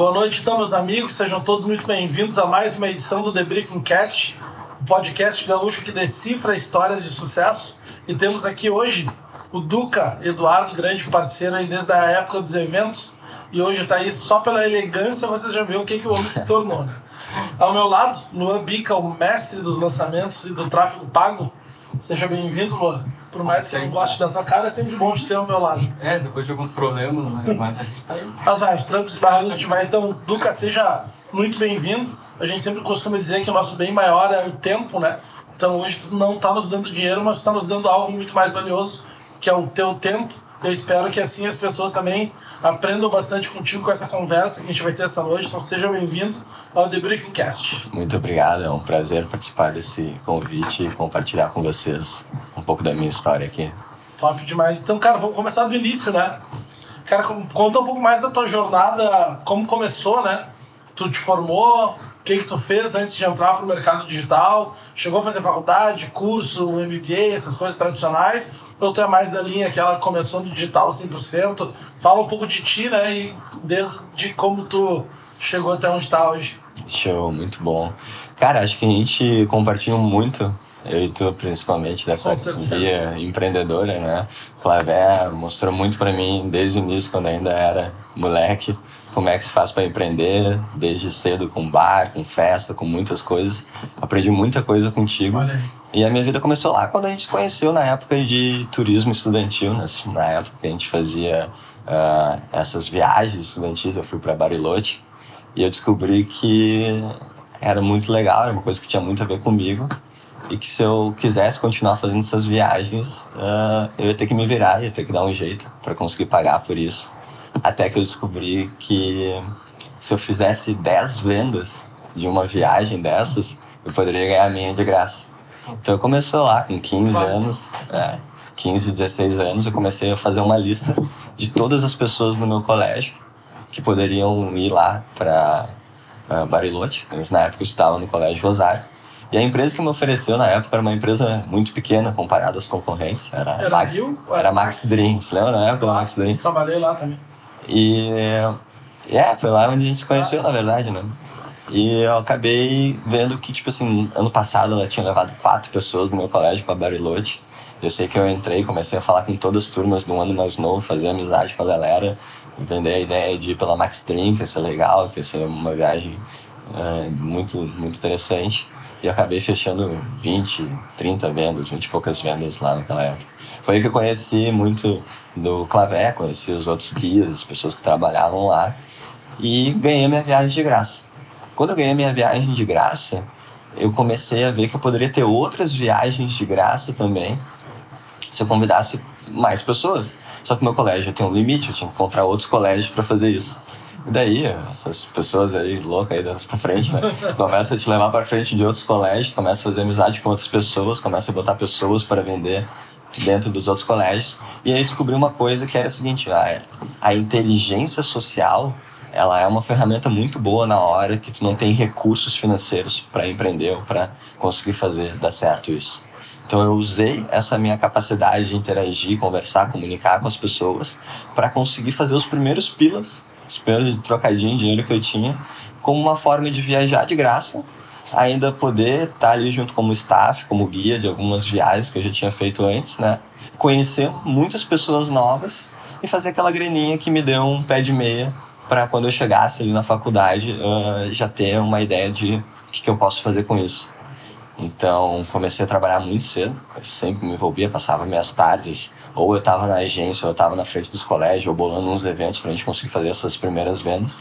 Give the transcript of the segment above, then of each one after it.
Boa noite, então, meus amigos. Sejam todos muito bem-vindos a mais uma edição do Debriefing Cast, o podcast gaúcho que decifra histórias de sucesso. E temos aqui hoje o Duca Eduardo, grande parceiro aí desde a época dos eventos. E hoje está aí só pela elegância, você já vê o que, que o homem se tornou. Né? Ao meu lado, Luan Bica, o mestre dos lançamentos e do tráfego pago. Seja bem-vindo, Luan. Por mais que eu não goste da tua cara, é sempre bom te ter ao meu lado. É, depois de alguns problemas, né? mas a gente tá aí. Mas vai, os trancos barreiras a gente vai. Então, Duca, seja muito bem-vindo. A gente sempre costuma dizer que o nosso bem maior é o tempo, né? Então hoje tu não está nos dando dinheiro, mas está nos dando algo muito mais valioso, que é o teu tempo. Eu espero que assim as pessoas também aprendam bastante contigo com essa conversa que a gente vai ter essa noite. Então seja bem-vindo ao The Briefing Cast. Muito obrigado, é um prazer participar desse convite e compartilhar com vocês um pouco da minha história aqui. Top demais. Então, cara, vamos começar do início, né? Cara, conta um pouco mais da tua jornada, como começou, né? Tu te formou, o que, que tu fez antes de entrar para o mercado digital? Chegou a fazer faculdade, curso, MBA, essas coisas tradicionais? Ou tu é mais da linha que ela começou no digital 100%? Fala um pouco de ti, né? E desde como tu chegou até onde está hoje. Show, muito bom. Cara, acho que a gente compartilha muito eu e tu principalmente dessa via empreendedora, né? Clavé mostrou muito para mim desde o início quando ainda era moleque como é que se faz para empreender desde cedo com bar, com festa, com muitas coisas. Aprendi muita coisa contigo. E a minha vida começou lá quando a gente se conheceu na época de turismo estudantil, né? na época que a gente fazia uh, essas viagens estudantis. Eu fui para Bariloche e eu descobri que era muito legal, era uma coisa que tinha muito a ver comigo e que se eu quisesse continuar fazendo essas viagens, uh, eu ia ter que me virar, ia ter que dar um jeito para conseguir pagar por isso. Até que eu descobri que se eu fizesse 10 vendas de uma viagem dessas, eu poderia ganhar a minha de graça. Então eu comecei lá com 15 Nossa. anos, é, 15, 16 anos, eu comecei a fazer uma lista de todas as pessoas no meu colégio que poderiam ir lá para uh, Bariloche. Na época eu estava no Colégio Rosário. E a empresa que me ofereceu na época era uma empresa muito pequena comparada às concorrentes. Era, era Max, Rio, era Max Dream. Você lembra na época da Max Dream? Trabalhei lá também. E é, foi lá onde a gente se conheceu, na verdade, né? E eu acabei vendo que, tipo assim, ano passado ela tinha levado quatro pessoas do meu colégio para Bariloche. Eu sei que eu entrei, comecei a falar com todas as turmas do ano mais novo, fazer amizade com a galera, vender a ideia de ir pela Max Dream, que ia ser legal, que ia ser uma viagem é, muito, muito interessante. E acabei fechando 20, 30 vendas, 20 e poucas vendas lá naquela época. Foi aí que eu conheci muito do Clavé, conheci os outros guias, as pessoas que trabalhavam lá e ganhei minha viagem de graça. Quando eu ganhei minha viagem de graça, eu comecei a ver que eu poderia ter outras viagens de graça também se eu convidasse mais pessoas. Só que meu colégio tem um limite, eu tinha que encontrar outros colégios para fazer isso. E daí, essas pessoas aí loucas aí da frente, né? Começa a te levar para frente de outros colégios, começa a fazer amizade com outras pessoas, começa a botar pessoas para vender dentro dos outros colégios. E aí descobri uma coisa que era a seguinte, a, a inteligência social, ela é uma ferramenta muito boa na hora que tu não tem recursos financeiros para empreender ou para conseguir fazer dar certo isso. Então eu usei essa minha capacidade de interagir, conversar, comunicar com as pessoas para conseguir fazer os primeiros pilas, os primeiros trocadinhos de dinheiro que eu tinha, como uma forma de viajar de graça ainda poder estar tá ali junto como staff, como guia de algumas viagens que eu já tinha feito antes, né? Conhecer muitas pessoas novas e fazer aquela graninha que me deu um pé de meia para quando eu chegasse ali na faculdade uh, já ter uma ideia de o que, que eu posso fazer com isso. Então comecei a trabalhar muito cedo, sempre me envolvia, passava minhas tardes, ou eu estava na agência, ou eu estava na frente dos colégios, ou bolando uns eventos para a gente conseguir fazer essas primeiras vendas.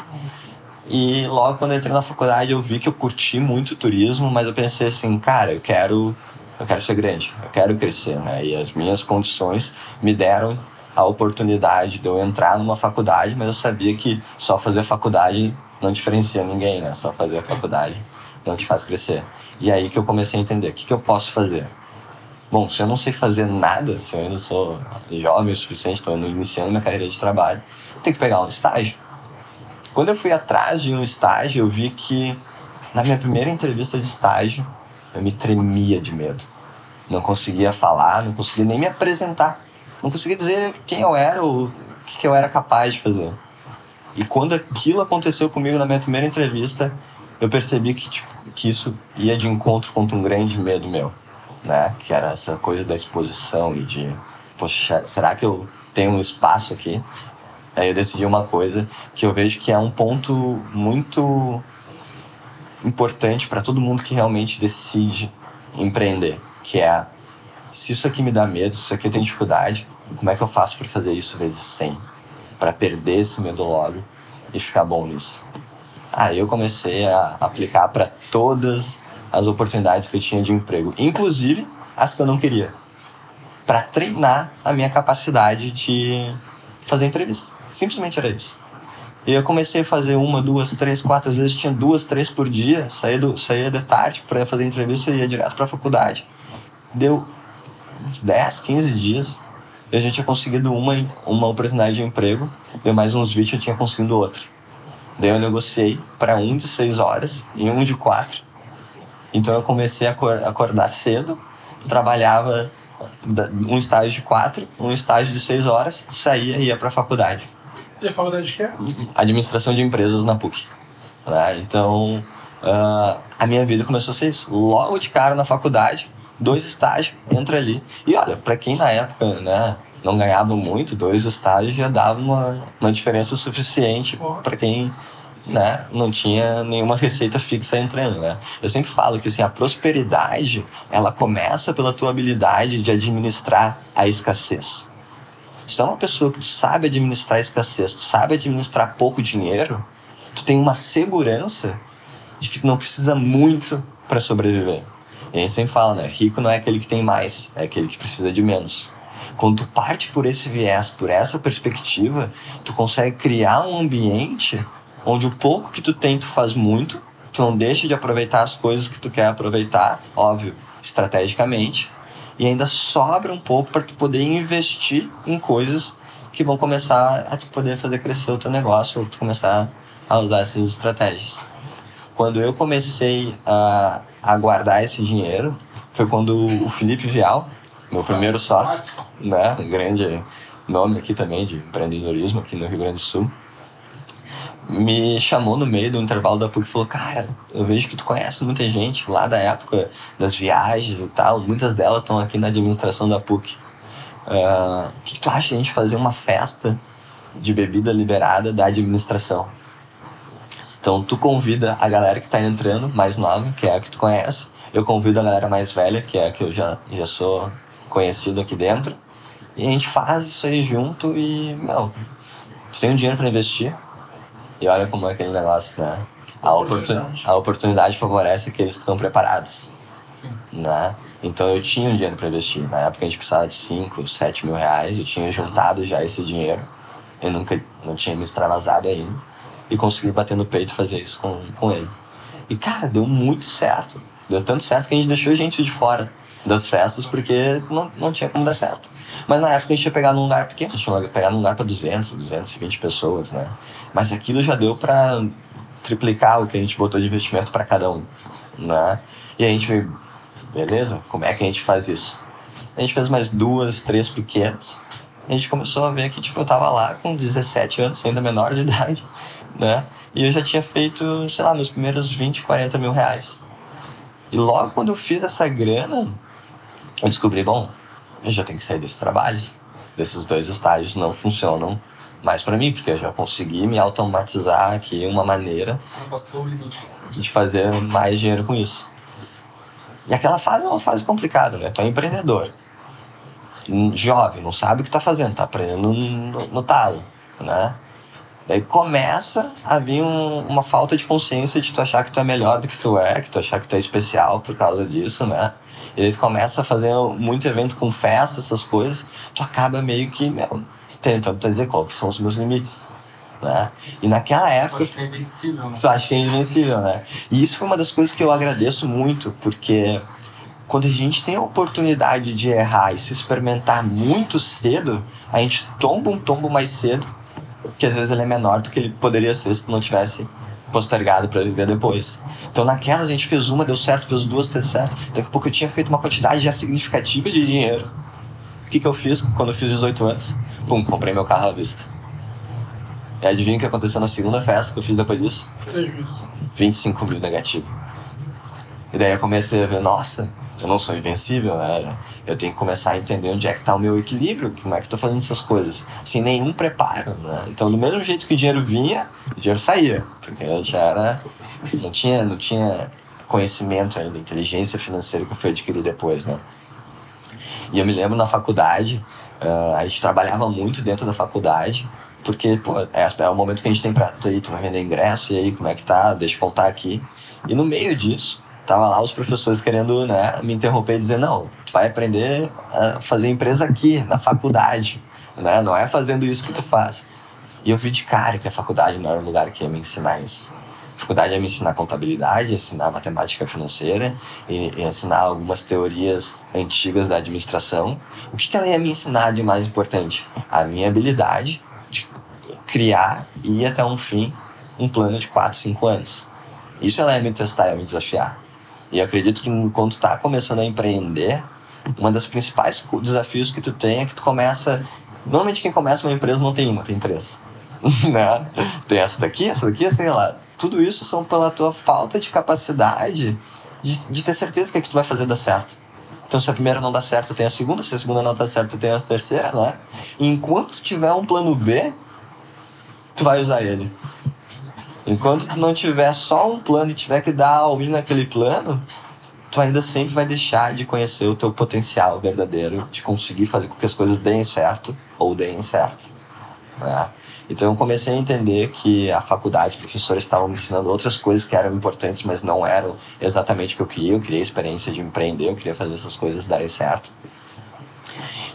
E logo quando entrei na faculdade eu vi que eu curti muito turismo, mas eu pensei assim, cara, eu quero, eu quero ser grande, eu quero crescer, né? E as minhas condições me deram a oportunidade de eu entrar numa faculdade, mas eu sabia que só fazer faculdade não diferencia ninguém, né? Só fazer a faculdade não te faz crescer. E aí que eu comecei a entender, o que, que eu posso fazer? Bom, se eu não sei fazer nada, se eu ainda sou jovem o suficiente, estou iniciando minha carreira de trabalho, tem que pegar um estágio quando eu fui atrás de um estágio, eu vi que na minha primeira entrevista de estágio, eu me tremia de medo. Não conseguia falar, não conseguia nem me apresentar. Não conseguia dizer quem eu era ou o que eu era capaz de fazer. E quando aquilo aconteceu comigo na minha primeira entrevista, eu percebi que, tipo, que isso ia de encontro contra um grande medo meu, né? Que era essa coisa da exposição e de, poxa, será que eu tenho um espaço aqui? Aí eu decidi uma coisa que eu vejo que é um ponto muito importante para todo mundo que realmente decide empreender, que é se isso aqui me dá medo, se isso aqui eu tenho dificuldade, como é que eu faço para fazer isso vezes 100? Para perder esse medo logo e ficar bom nisso. Aí eu comecei a aplicar para todas as oportunidades que eu tinha de emprego, inclusive as que eu não queria, para treinar a minha capacidade de fazer entrevista. Simplesmente era isso. E eu comecei a fazer uma, duas, três, quatro, às vezes tinha duas, três por dia. Saía, do, saía de tarde para fazer entrevista e ia direto para a faculdade. Deu uns 10, 15 dias. Eu já tinha conseguido uma, uma oportunidade de emprego. Deu mais uns 20 eu tinha conseguido outra. Daí eu negociei para um de seis horas e um de quatro. Então eu comecei a acordar cedo, trabalhava um estágio de quatro, um estágio de seis horas, saía e ia para a faculdade. E a faculdade de quê? Administração de empresas na PUC. Né? Então, uh, a minha vida começou a ser isso. Logo de cara na faculdade, dois estágios, entra ali. E olha, para quem na época, né, não ganhava muito, dois estágios já dava uma, uma diferença suficiente para quem né, não tinha nenhuma receita fixa entrando, né? Eu sempre falo que assim, a prosperidade, ela começa pela tua habilidade de administrar a escassez. Se tu é uma pessoa que sabe administrar a escassez, tu sabe administrar pouco dinheiro, tu tem uma segurança de que tu não precisa muito para sobreviver. E a gente sempre fala, né? Rico não é aquele que tem mais, é aquele que precisa de menos. Quando tu parte por esse viés, por essa perspectiva, tu consegue criar um ambiente onde o pouco que tu tem tu faz muito, tu não deixa de aproveitar as coisas que tu quer aproveitar, óbvio, estrategicamente, e ainda sobra um pouco para tu poder investir em coisas que vão começar a tu poder fazer crescer o teu negócio ou tu começar a usar essas estratégias. Quando eu comecei a, a guardar esse dinheiro, foi quando o Felipe Vial, meu primeiro sócio, né, grande nome aqui também de empreendedorismo aqui no Rio Grande do Sul, me chamou no meio do intervalo da PUC e falou: Cara, eu vejo que tu conhece muita gente lá da época das viagens e tal, muitas delas estão aqui na administração da PUC. Uh, o que, que tu acha de a gente fazer uma festa de bebida liberada da administração? Então, tu convida a galera que tá entrando, mais nova, que é a que tu conhece. Eu convido a galera mais velha, que é a que eu já, já sou conhecido aqui dentro. E a gente faz isso aí junto e, meu, tu tem um dinheiro para investir, e olha como é aquele negócio, né? A, oportun a oportunidade favorece aqueles que estão preparados. Né? Então eu tinha um dinheiro para investir. Na época a gente precisava de 5, 7 mil reais. Eu tinha juntado já esse dinheiro. Eu nunca não tinha me extravasado ainda. E consegui bater no peito e fazer isso com, com ele. E cara, deu muito certo. Deu tanto certo que a gente deixou a gente de fora das festas porque não, não tinha como dar certo. Mas na época a gente tinha pegado num lugar pequeno, a gente tinha pegado num lugar para 200, 220 pessoas, né? Mas aquilo já deu para triplicar o que a gente botou de investimento para cada um, né? E a gente, beleza? Como é que a gente faz isso? A gente fez mais duas, três pequenas. A gente começou a ver que, tipo, eu tava lá com 17 anos, ainda menor de idade, né? E eu já tinha feito, sei lá, meus primeiros 20, 40 mil reais. E logo quando eu fiz essa grana, eu descobri, bom, eu já tenho que sair desses trabalhos. Desses dois estágios não funcionam mais para mim, porque eu já consegui me automatizar aqui uma maneira de fazer mais dinheiro com isso. E aquela fase é uma fase complicada, né? Tu é empreendedor, jovem, não sabe o que tá fazendo, tá aprendendo no, no talo, né? Daí começa a vir um, uma falta de consciência de tu achar que tu é melhor do que tu é, que tu achar que tu é especial por causa disso, né? E aí tu começa a fazer muito evento com festa, essas coisas, tu acaba meio que, meu, tentando dizer qual que são os meus limites. Né? E naquela época. Tu acha que é invencível, né? Tu acha que é invencível, né? E isso foi uma das coisas que eu agradeço muito, porque quando a gente tem a oportunidade de errar e se experimentar muito cedo, a gente tomba um tombo mais cedo que às vezes ele é menor do que ele poderia ser se não tivesse postergado para viver depois. Então naquela a gente fez uma, deu certo, fez duas, deu certo. Daqui a pouco eu tinha feito uma quantidade já significativa de dinheiro. O que, que eu fiz quando eu fiz 18 anos? Pum, comprei meu carro à vista. E adivinha o que aconteceu na segunda festa que eu fiz depois disso? Prejuízo. 25 mil negativo. E daí eu comecei a ver, nossa, eu não sou invencível, né? Eu tenho que começar a entender onde é que tá o meu equilíbrio, como é que tô fazendo essas coisas, sem nenhum preparo, né? Então, do mesmo jeito que o dinheiro vinha, o dinheiro saía, porque eu já era, não tinha, não tinha conhecimento ainda, inteligência financeira que eu fui adquirir depois, né? E eu me lembro na faculdade, uh, a gente trabalhava muito dentro da faculdade, porque, pô, é, é o momento que a gente tem pra, aí, tu vai vender ingresso, e aí, como é que tá? Deixa eu contar aqui. E no meio disso, tava lá os professores querendo, né, me interromper e dizer, não, vai aprender a fazer empresa aqui, na faculdade, né? Não é fazendo isso que tu faz. E eu vi de cara que a faculdade não era o lugar que ia me ensinar isso. A faculdade ia me ensinar contabilidade, ensinar matemática financeira, e, e ensinar algumas teorias antigas da administração. O que, que ela ia me ensinar de mais importante? A minha habilidade de criar e ir até um fim um plano de 4, 5 anos. Isso ela ia me testar, ia me desafiar. E acredito que quando tu tá começando a empreender, uma das principais desafios que tu tem é que tu começa. Normalmente quem começa uma empresa não tem uma, tem três. né? Tem essa daqui, essa daqui, sei lá. Tudo isso são pela tua falta de capacidade de, de ter certeza que é que tu vai fazer dar certo. Então, se a primeira não dá certo, tem a segunda. Se a segunda não dá certo, tem a terceira, né? E enquanto tiver um plano B, tu vai usar ele. Enquanto tu não tiver só um plano e tiver que dar all in naquele plano, tu ainda sempre vai deixar de conhecer o teu potencial verdadeiro de conseguir fazer com que as coisas deem certo ou deem certo. Né? Então eu comecei a entender que a faculdade, os professores estavam me ensinando outras coisas que eram importantes, mas não eram exatamente o que eu queria. Eu queria a experiência de empreender, eu queria fazer essas coisas darem certo.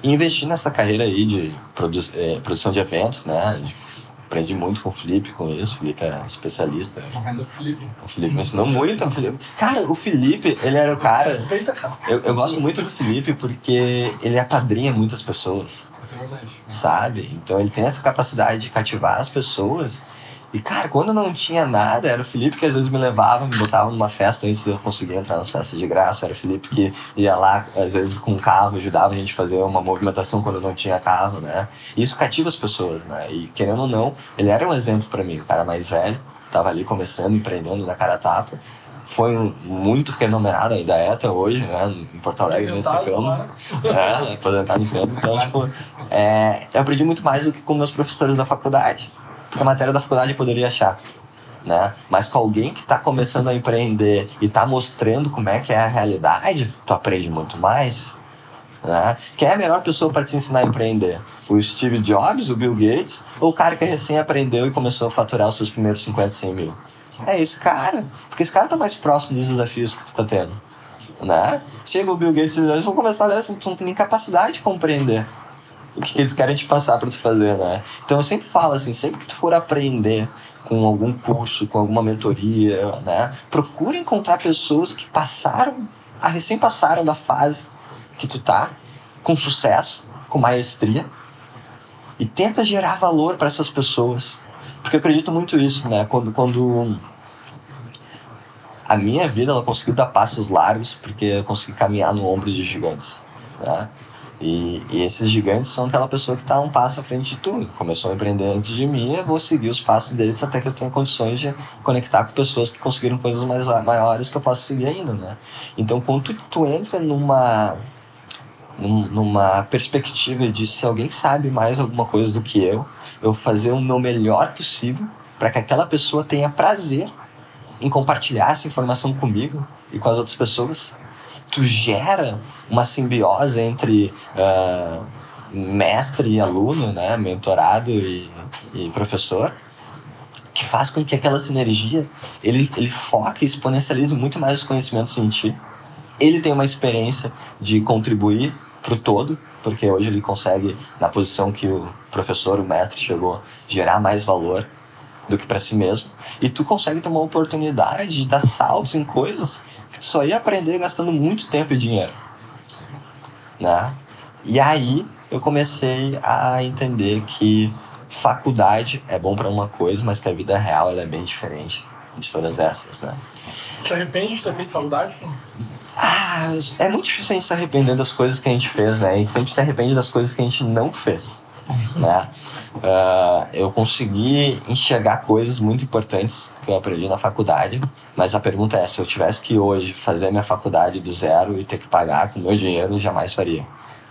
E investi nessa carreira aí de produ eh, produção de eventos, né? De aprendi muito com o Felipe com isso. O Felipe é especialista. o Felipe. O Felipe me ensinou muito. O Felipe... Cara, o Felipe, ele era o cara. Eu, eu gosto muito do Felipe porque ele apadrinha muitas pessoas. Isso é verdade. Sabe? Então ele tem essa capacidade de cativar as pessoas. E, cara, quando não tinha nada, era o Felipe que às vezes me levava, me botava numa festa antes de eu conseguir entrar nas festas de graça. Era o Felipe que ia lá, às vezes, com um carro, ajudava a gente a fazer uma movimentação quando não tinha carro, né? E isso cativa as pessoas, né? E, querendo ou não, ele era um exemplo para mim. O cara mais velho, tava ali começando, empreendendo na cara tapa. Foi muito renomeado, ainda é até hoje, né? Em Porto Alegre, nesse campo. É, aposentado em campo. Então, tipo, é, eu aprendi muito mais do que com meus professores da faculdade porque a matéria da faculdade poderia achar. Né? Mas com alguém que está começando a empreender e está mostrando como é que é a realidade, tu aprende muito mais. Né? Quem é a melhor pessoa para te ensinar a empreender? O Steve Jobs, o Bill Gates, ou o cara que recém aprendeu e começou a faturar os seus primeiros 50, 100 mil? É esse cara. Porque esse cara tá mais próximo dos desafios que tu tá tendo. Né? Chega o Bill Gates e eles vão começar a olhar assim, tu não tem nem capacidade de compreender o que, que eles querem te passar para tu fazer, né? Então eu sempre falo assim, sempre que tu for aprender com algum curso, com alguma mentoria, né? Procura encontrar pessoas que passaram, a recém passaram da fase que tu tá, com sucesso, com maestria, e tenta gerar valor para essas pessoas. Porque eu acredito muito isso, né? Quando, quando a minha vida ela conseguiu dar passos largos, porque eu consegui caminhar no ombro de gigantes, né? E, e, esses gigantes são aquela pessoa que está um passo à frente de tudo. Começou a empreender antes de mim, eu vou seguir os passos deles até que eu tenha condições de conectar com pessoas que conseguiram coisas mais maiores que eu posso seguir ainda, né? Então, quando tu, tu entra numa numa perspectiva de se alguém sabe mais alguma coisa do que eu, eu fazer o meu melhor possível para que aquela pessoa tenha prazer em compartilhar essa informação comigo e com as outras pessoas. Tu gera uma simbiose entre uh, mestre e aluno, né, mentorado e, e professor, que faz com que aquela sinergia ele, ele foque e exponencialize muito mais os conhecimentos em ti. Ele tem uma experiência de contribuir para o todo, porque hoje ele consegue, na posição que o professor, o mestre chegou, gerar mais valor do que para si mesmo. E tu consegue ter uma oportunidade de dar saltos em coisas que tu só ia aprender gastando muito tempo e dinheiro né? E aí eu comecei a entender que faculdade é bom para uma coisa, mas que a vida real ela é bem diferente de todas essas, né? Te arrepende de ter feito faculdade? Ah, é muito difícil a gente se arrepender das coisas que a gente fez, né? E sempre se arrepende das coisas que a gente não fez. né? Uh, eu consegui enxergar coisas muito importantes que eu aprendi na faculdade, mas a pergunta é: se eu tivesse que hoje fazer minha faculdade do zero e ter que pagar com meu dinheiro, jamais faria.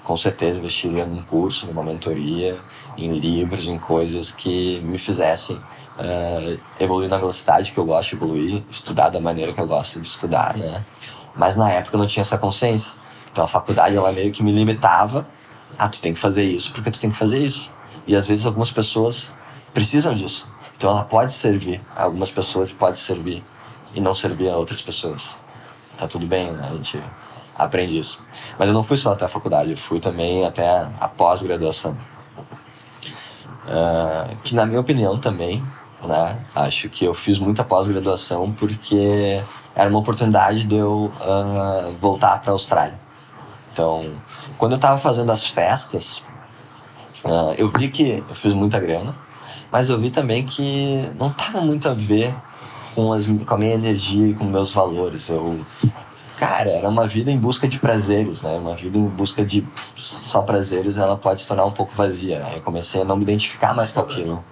Com certeza investiria num curso, numa mentoria, em livros, em coisas que me fizessem uh, evoluir na velocidade que eu gosto de evoluir, estudar da maneira que eu gosto de estudar, né? Mas na época eu não tinha essa consciência. Então a faculdade ela meio que me limitava. Ah, tu tem que fazer isso porque tu tem que fazer isso. E às vezes algumas pessoas precisam disso. Então ela pode servir a algumas pessoas pode servir e não servir a outras pessoas. Tá tudo bem, né? A gente aprende isso. Mas eu não fui só até a faculdade, eu fui também até a pós-graduação. Uh, que na minha opinião também, né? Acho que eu fiz muita pós-graduação porque era uma oportunidade de eu uh, voltar para a Austrália. Então, quando eu estava fazendo as festas, uh, eu vi que eu fiz muita grana, mas eu vi também que não tava muito a ver com, as, com a minha energia e com meus valores. Eu, cara, era uma vida em busca de prazeres, né? Uma vida em busca de só prazeres, ela pode se tornar um pouco vazia. Né? Eu comecei a não me identificar mais com aquilo.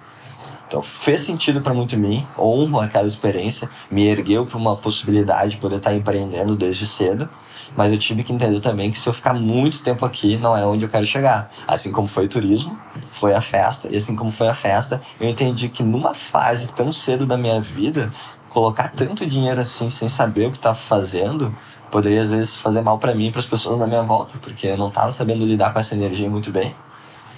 Então fez sentido para muito mim, honro aquela experiência, me ergueu para uma possibilidade de poder estar tá empreendendo desde cedo, mas eu tive que entender também que se eu ficar muito tempo aqui, não é onde eu quero chegar. Assim como foi o turismo, foi a festa, e assim como foi a festa, eu entendi que numa fase tão cedo da minha vida, colocar tanto dinheiro assim sem saber o que estava fazendo, poderia às vezes fazer mal para mim e para as pessoas na minha volta, porque eu não estava sabendo lidar com essa energia muito bem,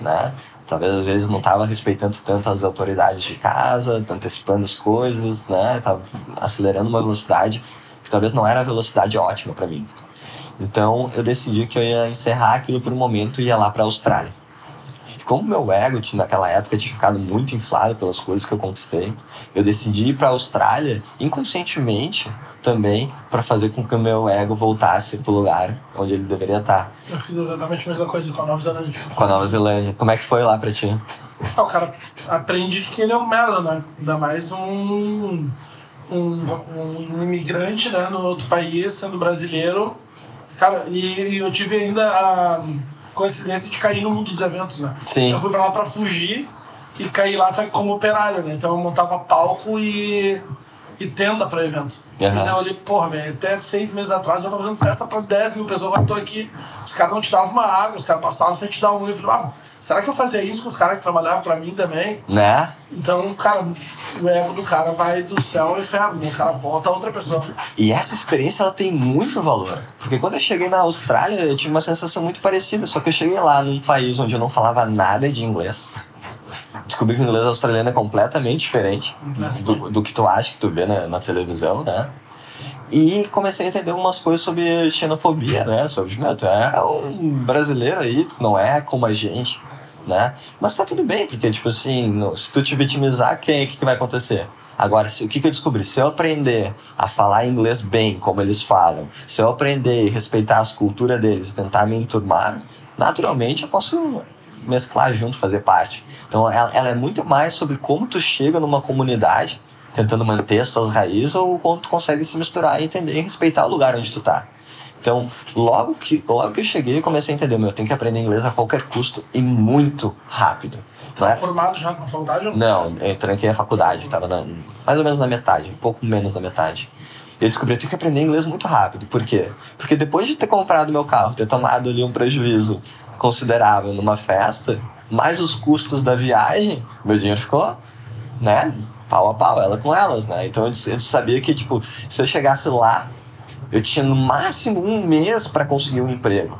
né? Talvez às vezes não estava respeitando tanto as autoridades de casa, antecipando as coisas, né? Tava acelerando uma velocidade que talvez não era a velocidade ótima para mim. Então eu decidi que eu ia encerrar aquilo por um momento e ia lá para a Austrália. E como meu ego naquela época tinha ficado muito inflado pelas coisas que eu conquistei, eu decidi ir para a Austrália inconscientemente também para fazer com que o meu ego voltasse pro lugar onde ele deveria estar. Eu fiz exatamente a mesma coisa com a Nova Zelândia. Com a Nova Zelândia. Como é que foi lá pra ti? Ah, o cara aprende que ele é um merda, né? Ainda mais um, um, um imigrante né, no outro país, sendo brasileiro. Cara, e, e eu tive ainda a coincidência de cair no mundo dos eventos, né? Sim. Eu fui pra lá pra fugir e caí lá só que como operário, né? Então eu montava palco e e tenda pra evento. Uhum. E eu olhei, porra, velho, até seis meses atrás eu tava fazendo festa pra 10 mil pessoas, agora eu tô aqui, os caras não te davam uma água, os caras passavam sem te dar um. Falei, ah, será que eu fazia isso com os caras que trabalhavam pra mim também? Né? Então, cara, o ego do cara vai do céu ao inferno, o cara volta a outra pessoa. E essa experiência, ela tem muito valor. Porque quando eu cheguei na Austrália, eu tive uma sensação muito parecida, só que eu cheguei lá num país onde eu não falava nada de inglês descobri que o inglês australiano é completamente diferente do, do que tu acha que tu vê na, na televisão, né? E comecei a entender algumas coisas sobre xenofobia, né? Sobre, meu, tu é um brasileiro aí, tu não é como a gente, né? Mas tá tudo bem, porque, tipo assim, no, se tu te vitimizar, quem, o que, que vai acontecer? Agora, se, o que, que eu descobri? Se eu aprender a falar inglês bem, como eles falam, se eu aprender a respeitar as culturas deles, tentar me enturmar, naturalmente eu posso mesclar junto, fazer parte. Então ela, ela, é muito mais sobre como tu chega numa comunidade tentando manter as tuas raízes ou como tu consegue se misturar e entender e respeitar o lugar onde tu tá. Então, logo que, logo que eu cheguei, eu comecei a entender, meu, eu tenho que aprender inglês a qualquer custo e muito rápido. Tá é? formado já na faculdade? Ou não, eu tranquei a faculdade, tava na, mais ou menos na metade, um pouco menos da metade. Eu descobri que eu tenho que aprender inglês muito rápido. Por quê? Porque depois de ter comprado meu carro, ter tomado ali um prejuízo considerável numa festa, mais os custos da viagem, meu dinheiro ficou, né, pau a pau, ela com elas, né? Então eu, eu sabia que, tipo, se eu chegasse lá, eu tinha no máximo um mês para conseguir um emprego.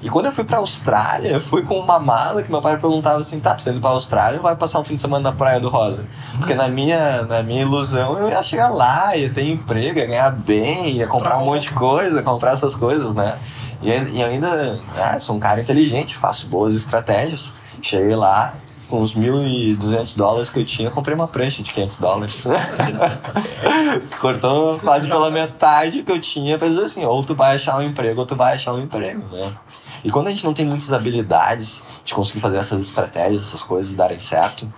E quando eu fui pra Austrália, eu fui com uma mala que meu pai perguntava assim: tá, tu tá indo pra Austrália ou vai passar um fim de semana na Praia do Rosa? Porque na minha, na minha ilusão eu ia chegar lá, ia ter emprego, ia ganhar bem, ia comprar um monte de coisa, comprar essas coisas, né? E, e ainda ah, sou um cara inteligente, faço boas estratégias. Cheguei lá, com os 1.200 dólares que eu tinha, comprei uma prancha de 500 dólares. Cortou quase pela metade que eu tinha pra dizer assim, ou tu vai achar um emprego ou tu vai achar um emprego, né? E quando a gente não tem muitas habilidades de conseguir fazer essas estratégias, essas coisas darem certo,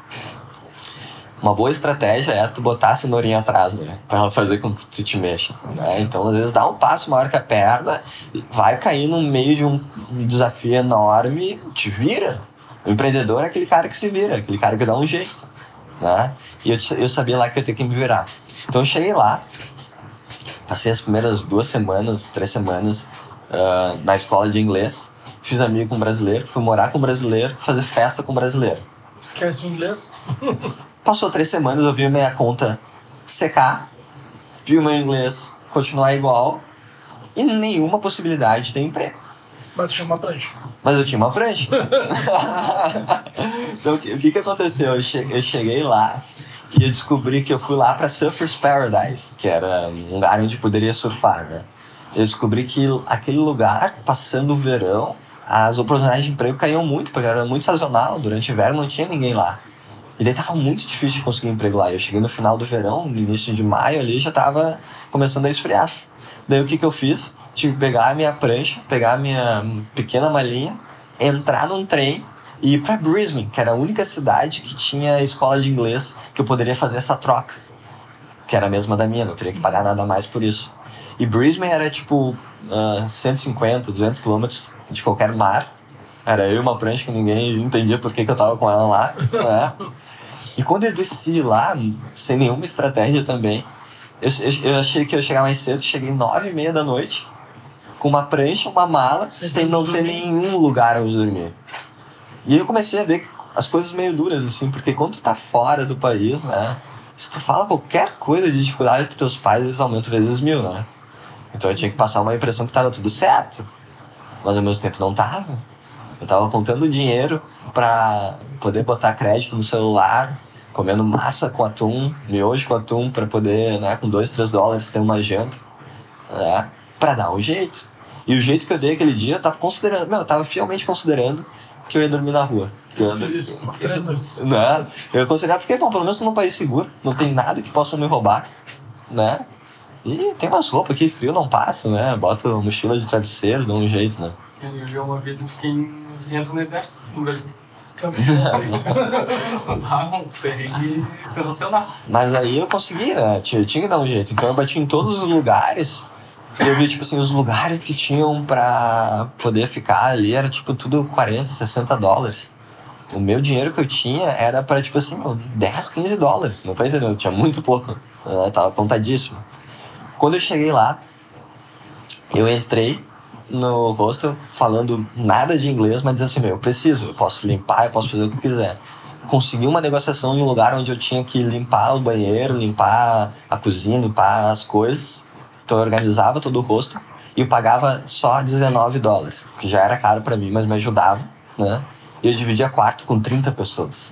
uma boa estratégia é tu botar a cenourinha atrás, né? Pra ela fazer com que tu te mexa. Né? Então, às vezes, dá um passo maior que a perna, vai cair no meio de um desafio enorme, te vira. O empreendedor é aquele cara que se vira, aquele cara que dá um jeito, né? E eu, eu sabia lá que eu ia ter que me virar. Então eu cheguei lá, passei as primeiras duas semanas, três semanas uh, na escola de inglês, fiz amigo com um brasileiro, fui morar com um brasileiro, fazer festa com um brasileiro. Esquece o inglês? Passou três semanas, eu vi minha conta secar, vi o meu inglês continuar igual e nenhuma possibilidade de ter emprego. Mas tinha uma prancha. Mas eu tinha uma prancha. então o que, que, aconteceu? Eu cheguei, eu cheguei lá e eu descobri que eu fui lá para Surfers Paradise, que era um lugar onde poderia surfar, né? Eu descobri que aquele lugar, passando o verão, as oportunidades de emprego caíam muito, porque era muito sazonal. Durante o inverno não tinha ninguém lá. E daí tava muito difícil de conseguir emprego lá. Eu cheguei no final do verão, no início de maio ali, já tava começando a esfriar. Daí o que que eu fiz? Tive que pegar a minha prancha, pegar a minha pequena malinha, entrar num trem e ir para Brisbane, que era a única cidade que tinha escola de inglês que eu poderia fazer essa troca. Que era a mesma da minha, não teria que pagar nada mais por isso. E Brisbane era tipo uh, 150, 200 quilômetros de qualquer mar. Era eu e uma prancha que ninguém entendia por que, que eu tava com ela lá. Né? E quando eu desci lá, sem nenhuma estratégia também, eu, eu, eu achei que eu ia chegar mais cedo, cheguei nove e meia da noite, com uma prancha, uma mala, sem não ter nenhum lugar onde dormir. E eu comecei a ver as coisas meio duras, assim, porque quando tu tá fora do país, né, se tu fala qualquer coisa de dificuldade pros teus pais, eles aumentam vezes mil, né? Então eu tinha que passar uma impressão que tava tudo certo. Mas ao mesmo tempo não tava. Eu tava contando dinheiro pra poder botar crédito no celular, comendo massa com atum, miojo com atum, pra poder, né, com 2, 3 dólares ter uma janta. Né, pra dar um jeito. E o jeito que eu dei aquele dia, eu tava considerando, meu, eu tava fielmente considerando que eu ia dormir na rua. Que eu fiz isso, três noites. Né? Eu ia considerar, porque, bom, pelo menos tô num país seguro, não tem nada que possa me roubar, né? E tem umas roupas aqui, frio não passa, né? Bota mochila de travesseiro, dá um jeito, né? Ele viveu uma vida de quem entra no exército no Brasil. Também. Um perrengue sensacional. Mas aí eu consegui, né? Tinha, tinha que dar um jeito. Então eu bati em todos os lugares. Eu vi, tipo assim, os lugares que tinham pra poder ficar ali era, tipo, tudo 40, 60 dólares. O meu dinheiro que eu tinha era para tipo assim, 10, 15 dólares. Não tá entendendo? Tinha muito pouco. Né? Tava contadíssimo. Quando eu cheguei lá, eu entrei no hostel falando nada de inglês, mas dizendo assim, meu, eu preciso, eu posso limpar, eu posso fazer o que quiser. Consegui uma negociação em um lugar onde eu tinha que limpar o banheiro, limpar a cozinha, limpar as coisas. Eu organizava todo o hostel e eu pagava só 19 dólares, que já era caro para mim, mas me ajudava, né? E eu dividia quarto com 30 pessoas.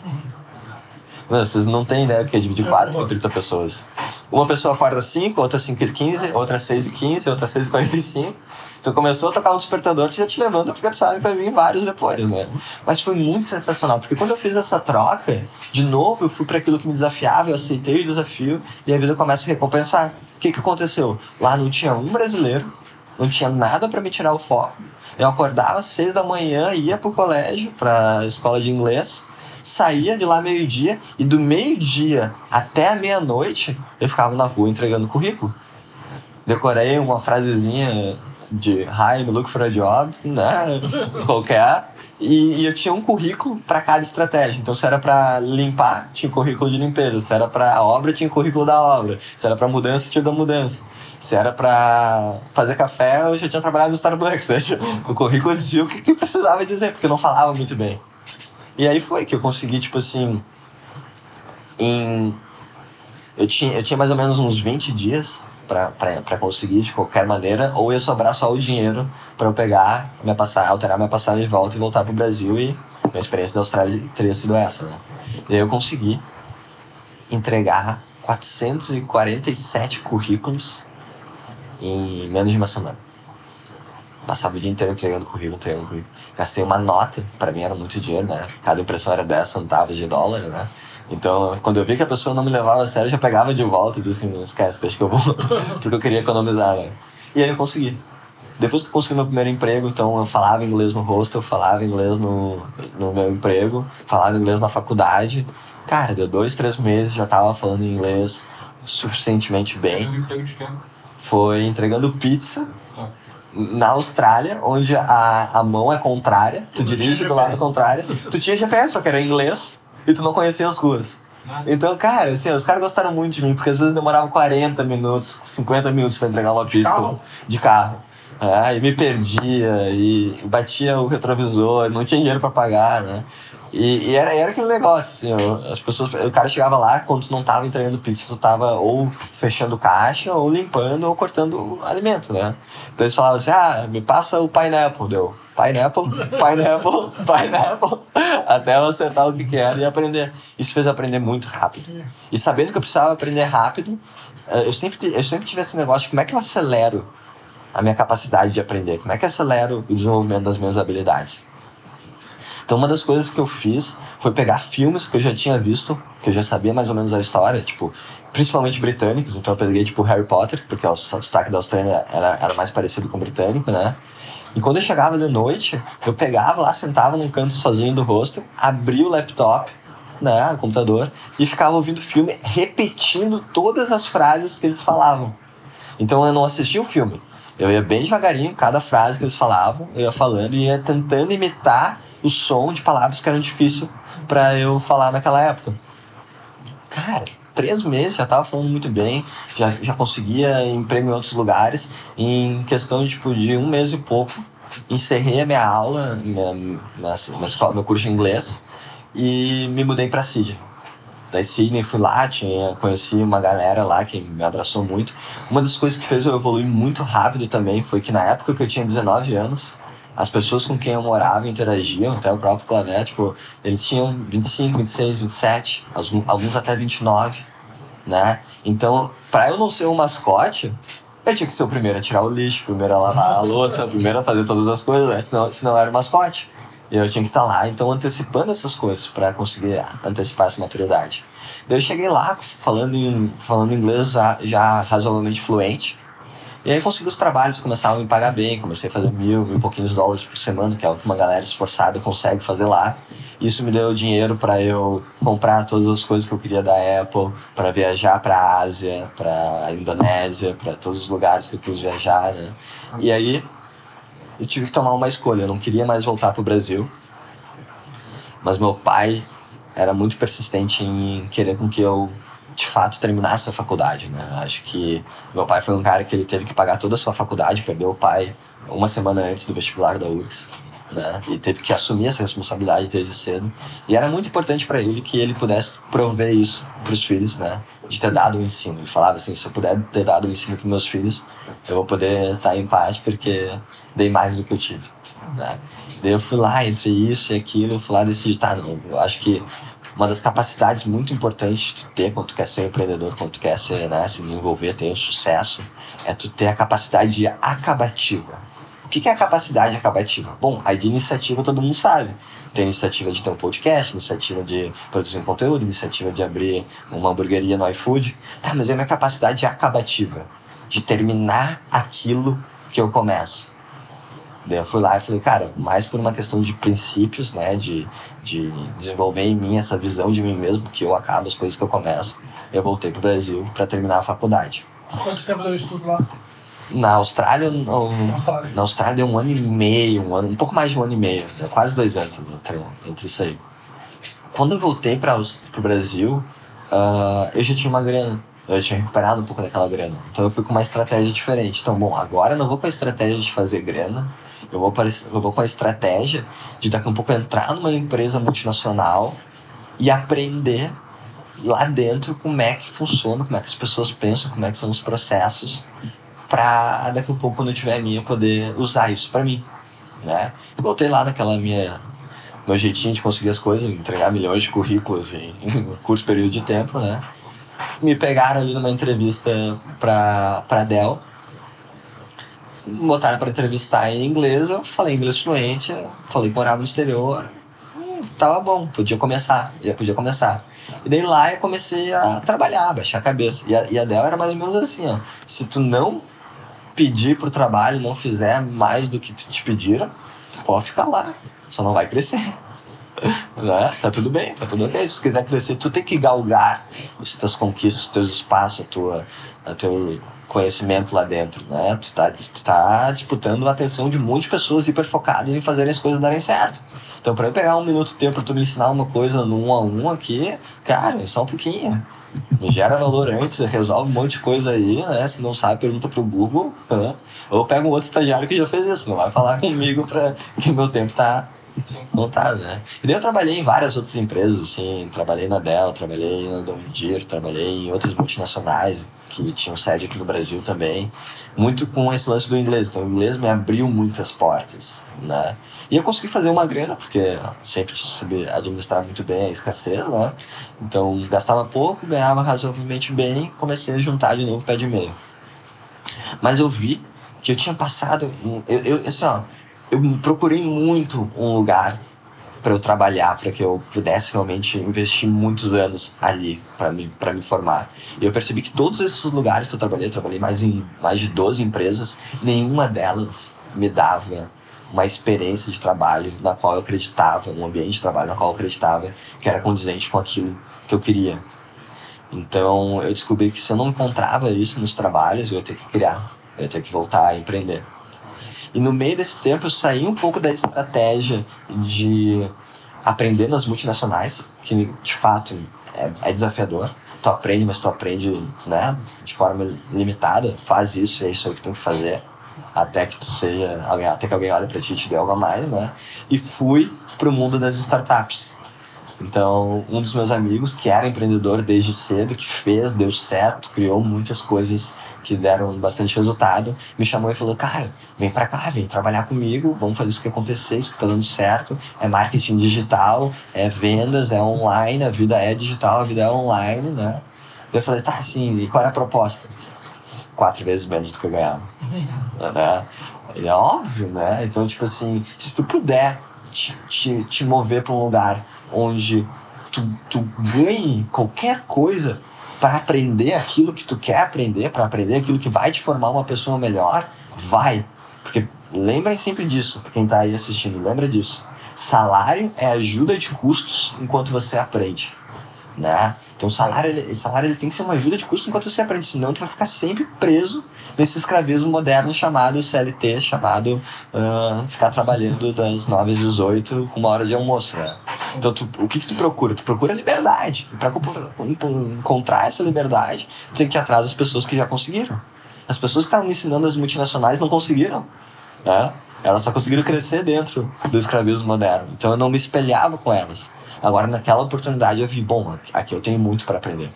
Mano, vocês não têm ideia do que é dividir quarto com 30 pessoas. Uma pessoa acorda 5, outra 5 e 15, outra 6 e 15, outra 6 e 45. Então começou a tocar um despertador, tu já te levanta porque tu sabe vai vir vários depois, né? Mas foi muito sensacional, porque quando eu fiz essa troca, de novo eu fui para aquilo que me desafiava, eu aceitei o desafio e a vida começa a recompensar. O que que aconteceu? Lá não tinha um brasileiro, não tinha nada para me tirar o foco. Eu acordava às seis da manhã, ia pro colégio, pra escola de inglês, saía de lá meio-dia e do meio-dia até a meia-noite eu ficava na rua entregando currículo. Decorei uma frasezinha de Hi, I'm looking for a job, né? Qualquer. E, e, eu tinha um currículo para cada estratégia. Então, se era para limpar, tinha currículo de limpeza. Se era para obra, tinha currículo da obra. Se era para mudança, tinha da mudança. Se era para fazer café, eu já tinha trabalhado no Starbucks. Né? O currículo dizia o que precisava dizer, porque eu não falava muito bem. E aí foi que eu consegui, tipo assim, em... Eu tinha, eu tinha mais ou menos uns 20 dias para conseguir de qualquer maneira, ou ia sobrar só o dinheiro para eu pegar, minha passagem, alterar minha passagem de volta e voltar pro Brasil e minha experiência da Austrália teria sido essa, né? E aí eu consegui entregar 447 currículos em menos de uma semana. Passava o dia inteiro entregando currículo, entregando currículo. Gastei uma nota, para mim era muito dinheiro, né? Cada impressão era 10 centavos de dólar, né? Então, quando eu vi que a pessoa não me levava a sério, eu já pegava de volta e disse assim, não esquece, deixa que eu vou. Porque eu queria economizar, né? E aí eu consegui. Depois que eu consegui meu primeiro emprego, então eu falava inglês no hostel, falava inglês no, no meu emprego, falava inglês na faculdade. Cara, deu dois, três meses, já tava falando inglês suficientemente bem. De? Foi entregando pizza Tá. na Austrália, onde a, a mão é contrária, tu dirige do lado contrário, tu tinha GPS, só que era inglês, e tu não conhecia as ruas. Então, cara, assim, os caras gostaram muito de mim, porque às vezes demorava 40 minutos, 50 minutos pra entregar uma pizza carro? de carro. É, e me perdia, e batia o retrovisor, não tinha dinheiro pra pagar, né? E, e era, era aquele negócio, assim, eu- as pessoas, o cara chegava lá, quando tu não tava entregando pizza, tu tava ou fechando caixa, ou limpando, ou cortando alimento, né? Então eles falavam assim, ah, me passa o pineapple, deu. Pineapple, pineapple, pineapple, até eu acertar o que que era e aprender. Isso fez eu aprender muito rápido. E sabendo que eu precisava aprender rápido, eh, eu sempre, eu sempre tive esse negócio de como é que eu acelero a minha capacidade de aprender, como é que acelero o desenvolvimento das minhas habilidades. Então uma das coisas que eu fiz foi pegar filmes que eu já tinha visto, que eu já sabia mais ou menos a história, tipo, principalmente britânicos, então eu peguei tipo Harry Potter, porque o sotaque da Austrália era, era mais parecido com o britânico, né? E quando eu chegava de noite, eu pegava lá, sentava num canto sozinho do hostel, abria o laptop, né, o computador, e ficava ouvindo filme, repetindo todas as frases que eles falavam. Então eu não assistia o filme. Eu ia bem devagarinho, cada frase que eles falavam, eu ia falando e ia tentando imitar o som de palavras que eram difíceis para eu falar naquela época. Cara, três meses já tava falando muito bem, já, já conseguia emprego em outros lugares. Em questão tipo, de um mês e pouco, encerrei a minha aula, minha, minha, minha escola, meu curso de inglês e me mudei para Sydney. Daí Sydney fui lá, tinha, conheci uma galera lá que me abraçou muito. Uma das coisas que fez eu evoluir muito rápido também foi que na época que eu tinha 19 anos, as pessoas com quem eu morava interagiam, até o próprio Clavé, tipo, eles tinham 25, 26, 27, alguns, até 29, né? Então, pra eu não ser um mascote, eu tinha que ser o primeiro a tirar o lixo, o primeiro a lavar a louça, o primeiro a fazer todas as coisas, né? senão, senão eu era o mascote. Eu tinha que estar lá, então antecipando essas coisas para conseguir antecipar essa maturidade. Eu cheguei lá falando, em, falando inglês já, já razoavelmente fluente. E aí consegui os trabalhos, começavam a me pagar bem, comecei a fazer mil, mil pouquinhos dólares por semana, que é o que uma galera esforçada consegue fazer lá. Isso me deu dinheiro para eu comprar todas as coisas que eu queria da Apple, para viajar para a Ásia, para a Indonésia, para todos os lugares que eu quis viajar, né? E aí eu tive que tomar uma escolha. Eu não queria mais voltar pro Brasil, mas meu pai era muito persistente em querer com que eu de fato terminasse a faculdade, né? Acho que meu pai foi um cara que ele teve que pagar toda a sua faculdade, perdeu o pai uma semana antes do vestibular da URGS, né? E teve que assumir essa responsabilidade desde cedo. E era muito importante para ele que ele pudesse prover isso para os filhos, né? De ter dado o ensino. Ele falava assim, se eu puder ter dado o ensino para meus filhos, eu vou poder estar em paz porque dei mais do que eu tive, né? Daí eu fui lá entre isso e aquilo, eu fui lá e decidi, tá, não, eu acho que uma das capacidades muito importantes de ter quando tu quer ser empreendedor, quando tu quer ser, né, se desenvolver, ter sucesso, é tu ter a capacidade de acabativa. O que que é a capacidade acabativa? Bom, a de iniciativa todo mundo sabe. Tem iniciativa de ter um podcast, iniciativa de produzir um conteúdo, iniciativa de abrir uma hamburgueria no iFood. Tá, mas é a minha capacidade acabativa. De terminar aquilo que eu começo. Daí eu fui lá e falei, cara, mais por uma questão de princípios, né? De, de desenvolver em mim essa visão de mim mesmo, que eu acabo as coisas que eu começo. Eu voltei pro Brasil para terminar a faculdade. Quanto tempo deu estudo lá? Na Austrália, no, na Austrália deu um ano e meio, um, ano, um pouco mais de um ano e meio, quase dois anos entre, entre isso aí. Quando eu voltei para o Brasil, ah, eu já tinha uma grana. Eu tinha recuperado um pouco daquela grana. Então eu fui com uma estratégia diferente. Então, bom, agora eu não vou com a estratégia de fazer grana. Eu vou, para- eu vou com a estratégia de daqui a um pouco entrar numa empresa multinacional e aprender lá dentro como é que funciona, como é que as pessoas pensam, como é que são os processos, pra daqui a pouco, quando eu tiver a minha, eu poder usar isso pra mim, né? Voltei lá naquela minha meu jeitinho de conseguir as coisas, entregar milhões de currículos em, em curto período de tempo, né? Me pegaram ali numa entrevista pra, pra Dell, botaram pra entrevistar em inglês, eu falei inglês fluente, falei que morava no exterior, hum, tava bom, podia começar, já podia começar. E daí lá eu comecei a trabalhar, baixar a cabeça. E a, e a Dell era mais ou menos assim, ó. Se tu não pedir pro trabalho, não fizer mais do que te pediram, pode ficar lá. Só não vai crescer. né? Tá tudo bem, tá tudo ok. Se tu quiser crescer, tu tem que galgar as tuas conquistas, os teus espaços, a tua, a teu conhecimento lá dentro, né? Tu tá, tu tá disputando a atenção de muitas pessoas hiper focadas em fazerem as coisas darem certo. Então, para eu pegar um minuto de tempo para tu me ensinar uma coisa no um a um aqui, cara, é só um pouquinho. Me gera valor antes, resolve um monte de coisa aí, né? Se não sabe, pergunta pro Google. Né? Ou pega um outro estagiário que já fez isso, não vai falar comigo para que meu tempo tá tá, né? E daí eu trabalhei em várias outras empresas, assim, trabalhei na Dell, trabalhei na Domingir, trabalhei em outras multinacionais que tinham sede aqui no Brasil também, muito com esse lance do inglês. Então o inglês me abriu muitas portas, né? E eu consegui fazer uma grana, porque sempre soube administrar muito bem a escassez, né? Então gastava pouco, ganhava razoavelmente bem, comecei a juntar de novo pé de meio. Mas eu vi que eu tinha passado. Eu, eu, assim, ó, eu procurei muito um lugar para eu trabalhar, para que eu pudesse realmente investir muitos anos ali para me, me formar. E eu percebi que todos esses lugares que eu trabalhei, eu trabalhei mais em mais de 12 empresas, nenhuma delas me dava uma experiência de trabalho na qual eu acreditava, um ambiente de trabalho na qual eu acreditava que era condizente com aquilo que eu queria. Então eu descobri que se eu não encontrava isso nos trabalhos, eu ia ter que criar, eu ia ter que voltar a empreender. E no meio desse tempo eu saí um pouco da estratégia de aprender nas multinacionais, que de fato é, é desafiador. Tu aprende, mas tu aprende né, de forma limitada. Faz isso, é isso aí que tem que fazer até que tu seja até que alguém olhe para ti e te dê algo a mais, né? E fui pro mundo das startups. Então, um dos meus amigos, que era empreendedor desde cedo, que fez, deu certo, criou muitas coisas que deram bastante resultado, me chamou e falou: Cara, vem pra cá, vem trabalhar comigo, vamos fazer isso que acontecer, isso que tá dando certo. É marketing digital, é vendas, é online, a vida é digital, a vida é online, né? Eu falei: Tá, assim, e qual era a proposta? quatro vezes menos do que eu ganhava. né? É óbvio, né? Então, tipo assim, se tu puder te, te, te mover para um lugar onde tu, tu ganhe qualquer coisa para aprender aquilo que tu quer aprender, para aprender aquilo que vai te formar uma pessoa melhor, vai. Porque lembrem sempre disso, quem tá aí assistindo, lembra disso. Salário é ajuda de custos enquanto você aprende, né? Então salário, salário ele tem que ser uma ajuda de custo enquanto você aprende, senão tu vai ficar sempre preso nesse escravismo moderno chamado CLT, chamado uh, ficar trabalhando das 9 às 18 com uma hora de almoço, né? Então tu, o que, que tu procura? Tu procura liberdade. E para encontrar essa liberdade, tu tem que ir atrás das pessoas que já conseguiram. As pessoas que estavam ensinando as multinacionais não conseguiram, né? Elas só conseguiram crescer dentro do escravismo moderno. Então eu não me espelhava com elas. Agora, naquela oportunidade, eu vi, bom, aqui eu tenho muito para aprender.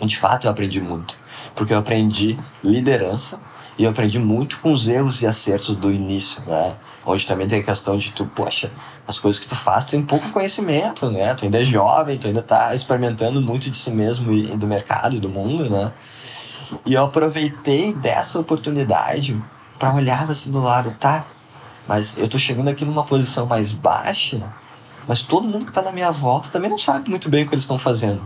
De fato, eu aprendi muito. Porque eu aprendi liderança e eu aprendi muito com os erros e acertos do início, né? Onde também tem a questão de tu, poxa, as coisas que tu faz, tu tem pouco conhecimento, né? Tu ainda é jovem, tu ainda tá experimentando muito de si mesmo e do mercado e do mundo, né? E eu aproveitei dessa oportunidade para olhar assim do lado, tá? Mas eu tô chegando aqui numa posição mais baixa, mas todo mundo que está na minha volta também não sabe muito bem o que eles estão fazendo.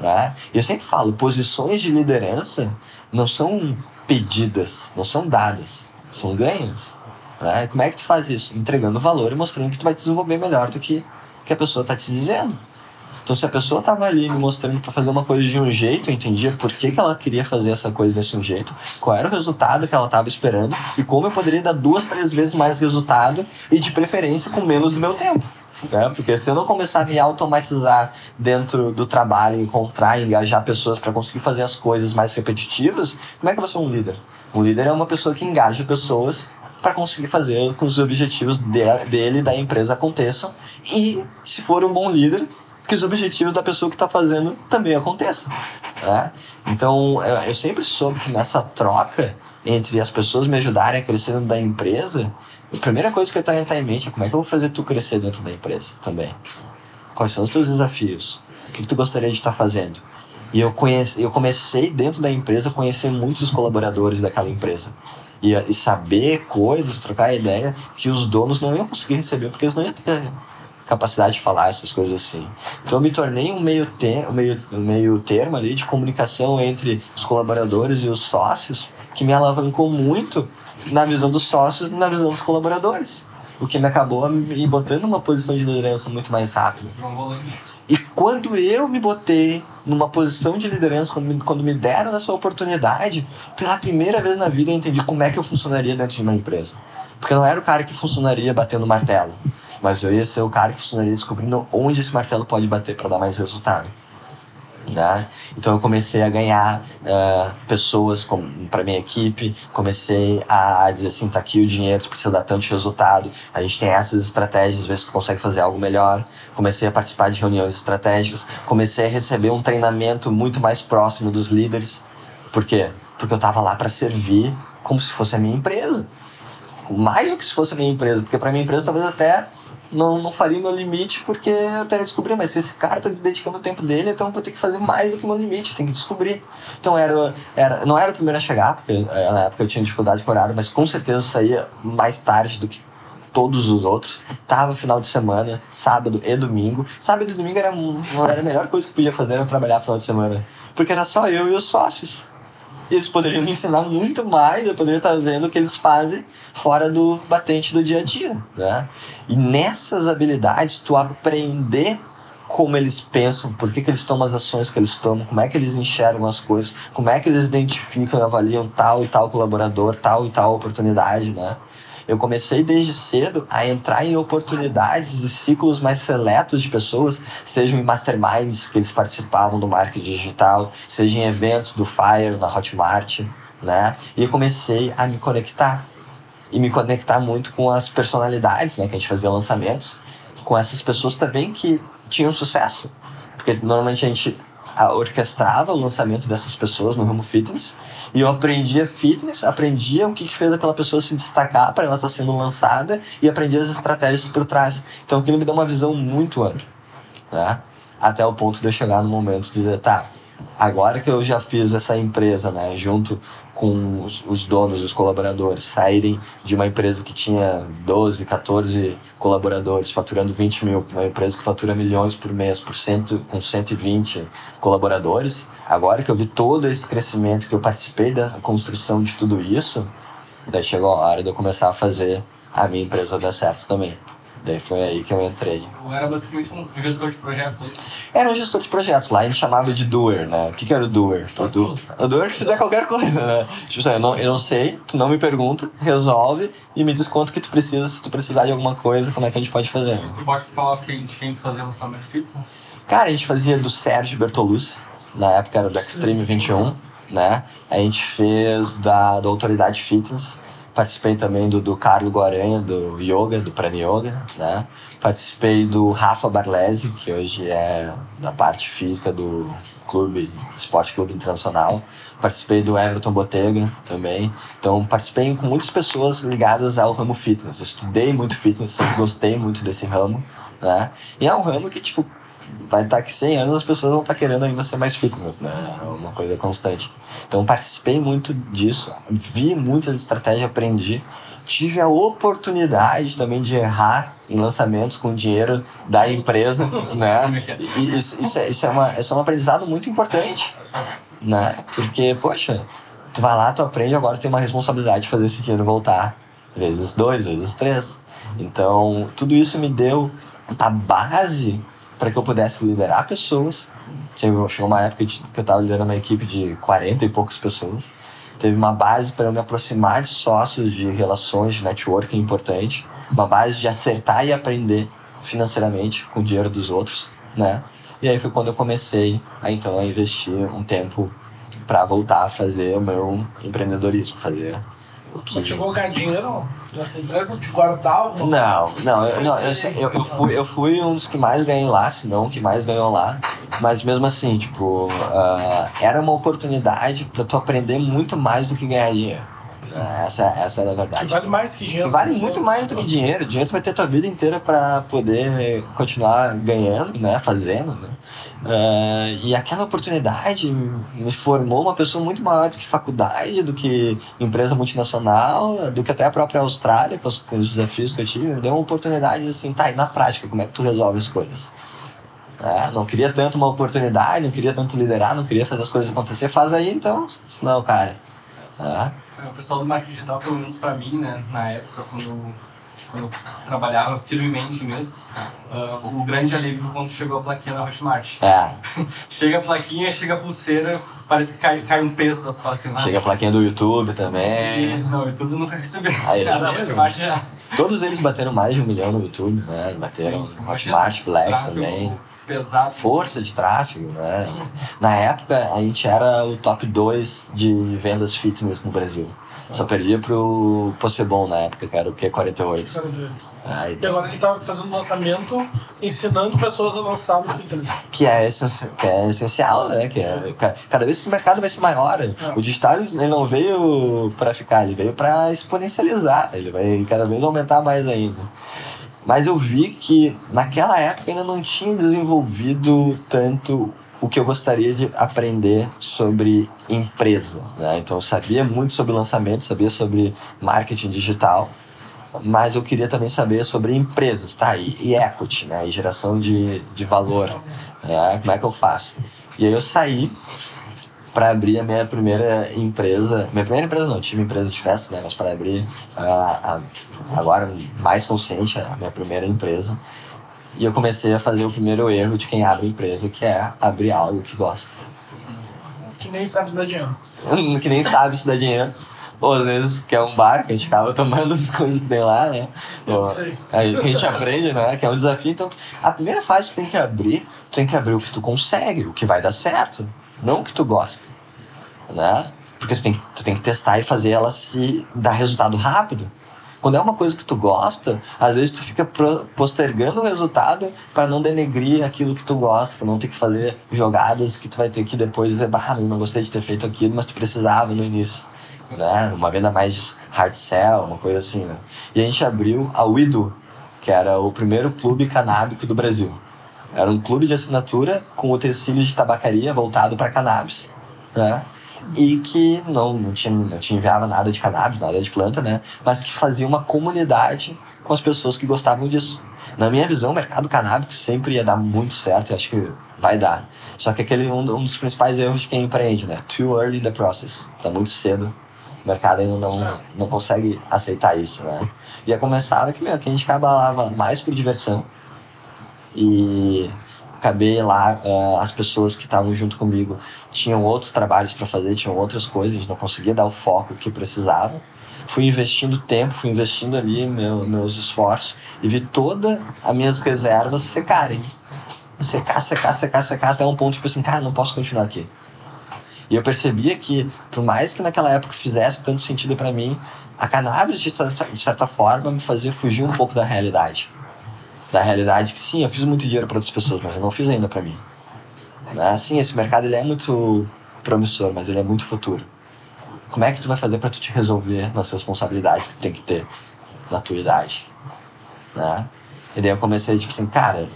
Né? Eu sempre falo, posições de liderança não são pedidas, não são dadas, são ganhas. Né? Como é que tu faz isso? Entregando valor e mostrando que tu vai te desenvolver melhor do que, que a pessoa está te dizendo. Então, se a pessoa estava ali me mostrando para fazer uma coisa de um jeito, eu entendia por que, que ela queria fazer essa coisa desse um jeito, qual era o resultado que ela estava esperando e como eu poderia dar duas, três vezes mais resultado e de preferência com menos do meu tempo. Né? Porque se eu não começar a me automatizar dentro do trabalho, encontrar engajar pessoas para conseguir fazer as coisas mais repetitivas, como é que eu vou ser um líder? Um líder é uma pessoa que engaja pessoas para conseguir fazer com que os objetivos dele e da empresa aconteçam. E, se for um bom líder, que os objetivos da pessoa que está fazendo também aconteçam. Né? Então, eu sempre soube que nessa troca entre as pessoas me ajudarem a crescer dentro da empresa, a primeira coisa que eu tenho em mente é como é que eu vou fazer tu crescer dentro da empresa também. Quais são os teus desafios? O que, que tu gostaria de estar fazendo? E eu, conheci, eu comecei dentro da empresa a conhecer muitos colaboradores daquela empresa. E, e saber coisas, trocar ideia que os donos não iam conseguir receber, porque eles não iam ter capacidade de falar essas coisas assim. Então eu me tornei um meio, te, um meio, um meio termo ali de comunicação entre os colaboradores e os sócios, que me alavancou muito na visão dos sócios e na visão dos colaboradores. o que me acabou me botando numa posição de liderança muito mais rápido. E quando eu me botei numa posição de liderança, quando me, quando me deram essa oportunidade, pela primeira vez na vida eu entendi como é que eu funcionaria dentro de uma empresa. Porque eu não era o cara que funcionaria batendo martelo, mas eu ia ser o cara que funcionaria descobrindo onde esse martelo pode bater para dar mais resultado. Né? Então eu comecei a ganhar uh, pessoas para minha equipe, comecei a dizer assim, tá aqui o dinheiro, tu precisa dar tanto resultado, a gente tem essas estratégias, ver se tu consegue fazer algo melhor. Comecei a participar de reuniões estratégicas, comecei a receber um treinamento muito mais próximo dos líderes. Por quê? Porque eu estava lá para servir como se fosse a minha empresa. Mais do que se fosse a minha empresa, porque para minha empresa talvez até não, não faria meu limite porque eu tenho que descobrir, mas se esse cara tá dedicando o tempo dele, então eu vou ter que fazer mais do que meu limite, tem que descobrir. Então era, era, não era o primeiro a chegar, porque eh, na época eu tinha dificuldade com horário, mas com certeza saía mais tarde do que todos os outros. Tava final de semana, sábado e domingo. Sábado e domingo era, era a melhor coisa que eu podia fazer era trabalhar final de semana. Porque era só eu e os sócios eles poderiam me ensinar muito mais, eu poderia estar vendo o que eles fazem fora do batente do dia a dia, né? E nessas habilidades, tu aprender como eles pensam, por que, que eles tomam as ações que eles tomam, como é que eles enxergam as coisas, como é que eles identificam e avaliam tal e tal colaborador, tal e tal oportunidade, né? Eu comecei desde cedo a entrar em oportunidades e ciclos mais seletos de pessoas, sejam em masterminds que eles participavam do marketing digital, seja em eventos do Fire, na Hotmart, né? E comecei a me conectar. E me conectar muito com as personalidades, né? Que a gente fazia lançamentos, com essas pessoas também que tinham sucesso. Porque normalmente a gente orquestrava o lançamento dessas pessoas no ramo fitness e eu aprendia fitness, aprendia o que, que fez aquela pessoa se destacar para ela estar tá sendo lançada e aprendia as estratégias por trás. Então aquilo me deu uma visão muito ampla, né? Até o ponto de eu chegar no momento de dizer, tá, agora que eu já fiz essa empresa, né, junto com os, os, donos, os colaboradores, saírem de uma empresa que tinha 12, 14 colaboradores, faturando 20 mil, uma empresa que fatura milhões por mês, por cento, com 120 colaboradores, agora que eu vi todo esse crescimento, que eu participei da construção de tudo isso, daí chegou a hora de eu começar a fazer a minha empresa dar certo também. Daí foi aí que eu entrei. Era basicamente um gestor de projetos, é isso? Era um gestor de projetos. Lá ele chamava de doer, né? O que, que era o doer? O, do, o doer que fizer qualquer coisa, né? Tipo assim, eu não, eu não sei, tu não me pergunta, resolve e me diz quanto que tu precisa, se tu precisar de alguma coisa, como é que a gente pode fazer. Tu pode falar que a gente tinha que fazer lançamento fitness? Cara, a gente fazia do Sérgio Bertolucci, na época era do Extreme 21, né? A gente fez da, da Autoridade Fitness Participei também do, do Carlo Guaranha, do Yoga, do Prana Yoga, né? Participei do Rafa Barlesi, que hoje é da parte física do clube, Esporte Clube Internacional. Participei do Everton Botega também. Então, participei com muitas pessoas ligadas ao ramo fitness. Estudei muito fitness, sempre gostei muito desse ramo, né? E é um ramo que, tipo, vai estar que 100 anos as pessoas vão estar querendo ainda ser mais fitness, né? É uma coisa constante. Então participei muito disso, vi muitas estratégias, aprendi. Tive a oportunidade também de errar em lançamentos com dinheiro da empresa, né? E isso, isso, é, isso, é uma, isso é um aprendizado muito importante, né? Porque, poxa, tu vai lá, tu aprende, agora tem uma responsabilidade de fazer esse dinheiro voltar. Vezes dois, vezes três. Então, tudo isso me deu a base para que eu pudesse liderar pessoas. Chegou, uma época que eu estava liderando uma equipe de 40 e poucas pessoas. Teve uma base para eu me aproximar de sócios, de relações, de networking importante. Uma base de acertar e aprender financeiramente com o dinheiro dos outros, né? E aí foi quando eu comecei a então a investir um tempo para voltar a fazer o meu empreendedorismo, fazer o que... Mas chegou a ganhar dinheiro nessa empresa? De guardar alguma Não, não, eu, não eu, eu, fui, eu fui um dos que mais ganhei lá, se não que mais ganhou lá. Mas mesmo assim, tipo, uh, era uma oportunidade para tu aprender muito mais do que ganhar dinheiro. Essa, essa é a verdade. Que vale mais que dinheiro. Que vale muito mais do que dinheiro. Dinheiro tu vai ter tua vida inteira para poder continuar ganhando, né? Fazendo, né? Uh, e aquela oportunidade me formou uma pessoa muito maior do que faculdade, do que empresa multinacional, do que até a própria Austrália, com os, com os desafios que eu tive. Me deu uma oportunidade assim, tá, e na prática, como é que tu resolve as coisas? É, não queria tanto uma oportunidade, não queria tanto liderar, não queria fazer as coisas acontecer. Faz aí então, não, cara. É. É, o pessoal do marketing digital, pelo menos pra mim, né, na época, quando quando eu trabalhava firmemente mesmo, uh, o grande alívio quando chegou a plaquinha da Hotmart. É, Chega a plaquinha, chega a pulseira, parece que cai, cai um peso das costas. assim, chega a plaquinha do YouTube também. ah, Não, eu tudo nunca recebi. Ah, é A da mesmo? Hotmart já. Todos eles bateram mais de um milhão no YouTube, né? Bateram Sim, Hotmart, Black também. Pesado. Força de tráfego, né? Na época, a gente era o top 2 de vendas fitness no Brasil. Só perdia pro Possebon na época, que era o Q48. Ah, E então, agora ele tá fazendo lançamento ensinando pessoas a lançar no fitness. que, é essenci- que é essencial, né? Que é, ca- cada vez esse mercado vai ser maior. O digital ele não veio para ficar, ele veio para exponencializar. Ele vai cada vez aumentar mais ainda. Mas eu vi que naquela época ainda não tinha desenvolvido tanto o que eu gostaria de aprender sobre empresa. Né? Então eu sabia muito sobre lançamento, sabia sobre marketing digital, mas eu queria também saber sobre empresas, tá? E, e equity, né? E geração de, de valor. Né? Como é que eu faço? E aí eu saí para abrir a minha primeira empresa. Minha primeira empresa não, tive empresa de festa, né? Mas para abrir a, a, agora mais consciente a minha primeira empresa. E eu comecei a fazer o primeiro erro de quem abre empresa, que é abrir algo que gosta. Que nem sabe se dá dinheiro. que nem sabe se dá dinheiro. Ou às vezes que é um bar que a gente acaba tomando as coisas que tem lá, né? Ou, aí que a gente aprende, né? Que é um desafio. Então, a primeira fase que tem que abrir, tu tem que abrir o que tu consegue, o que vai dar certo, não o que tu gosta, né? Porque tu tem, que- tu tem que testar e fazer ela se dar resultado rápido. Quando é uma coisa que tu gosta, às vezes tu fica postergando o resultado para não denegrir aquilo que tu gosta, para não ter que fazer jogadas que tu vai ter que depois dizer, bah, não gostei de ter feito aquilo, mas tu precisava no início. Né? Uma venda mais hard sell, uma coisa assim, né? E a gente abriu a Wido, que era o primeiro clube canábico do Brasil. Era um clube de assinatura com utensílios de tabacaria voltado para cannabis, né? E que não, não, tinha, não tinha enviava nada de cannabis, nada de planta, né? Mas que fazia uma comunidade com as pessoas que gostavam disso. Na minha visão, o mercado canábico sempre ia dar muito certo, eu acho que vai dar. Só que aquele é um, um dos principais erros de quem empreende, né? Too early in the process. Tá muito cedo. O mercado ainda não, não consegue aceitar isso, né? E a começar que, meu, que a gente acabava mais por diversão. E acabei lá, ah, as pessoas que estavam junto comigo tinham outros trabalhos para fazer, tinham outras coisas, a gente não conseguia dar o foco que precisava. Fui investindo tempo, fui investindo ali meu, meus esforços e vi todas as minhas reservas secarem. Secar, secar, secar, secar até um ponto tipo assim, cara, não posso continuar aqui. E eu percebia que, por mais que naquela época fizesse tanto sentido para mim, a cannabis, de certa, de certa forma, me fazia fugir um pouco da realidade. Da realidade que, sim, eu fiz muito dinheiro para outras pessoas, mas eu não fiz ainda para mim. Né? Sim, esse mercado ele é muito promissor, mas ele é muito futuro. Como é que tu vai fazer para tu te resolver nas responsabilidades que tu tem que ter na tua idade? Né? E daí eu comecei, tipo assim, cara,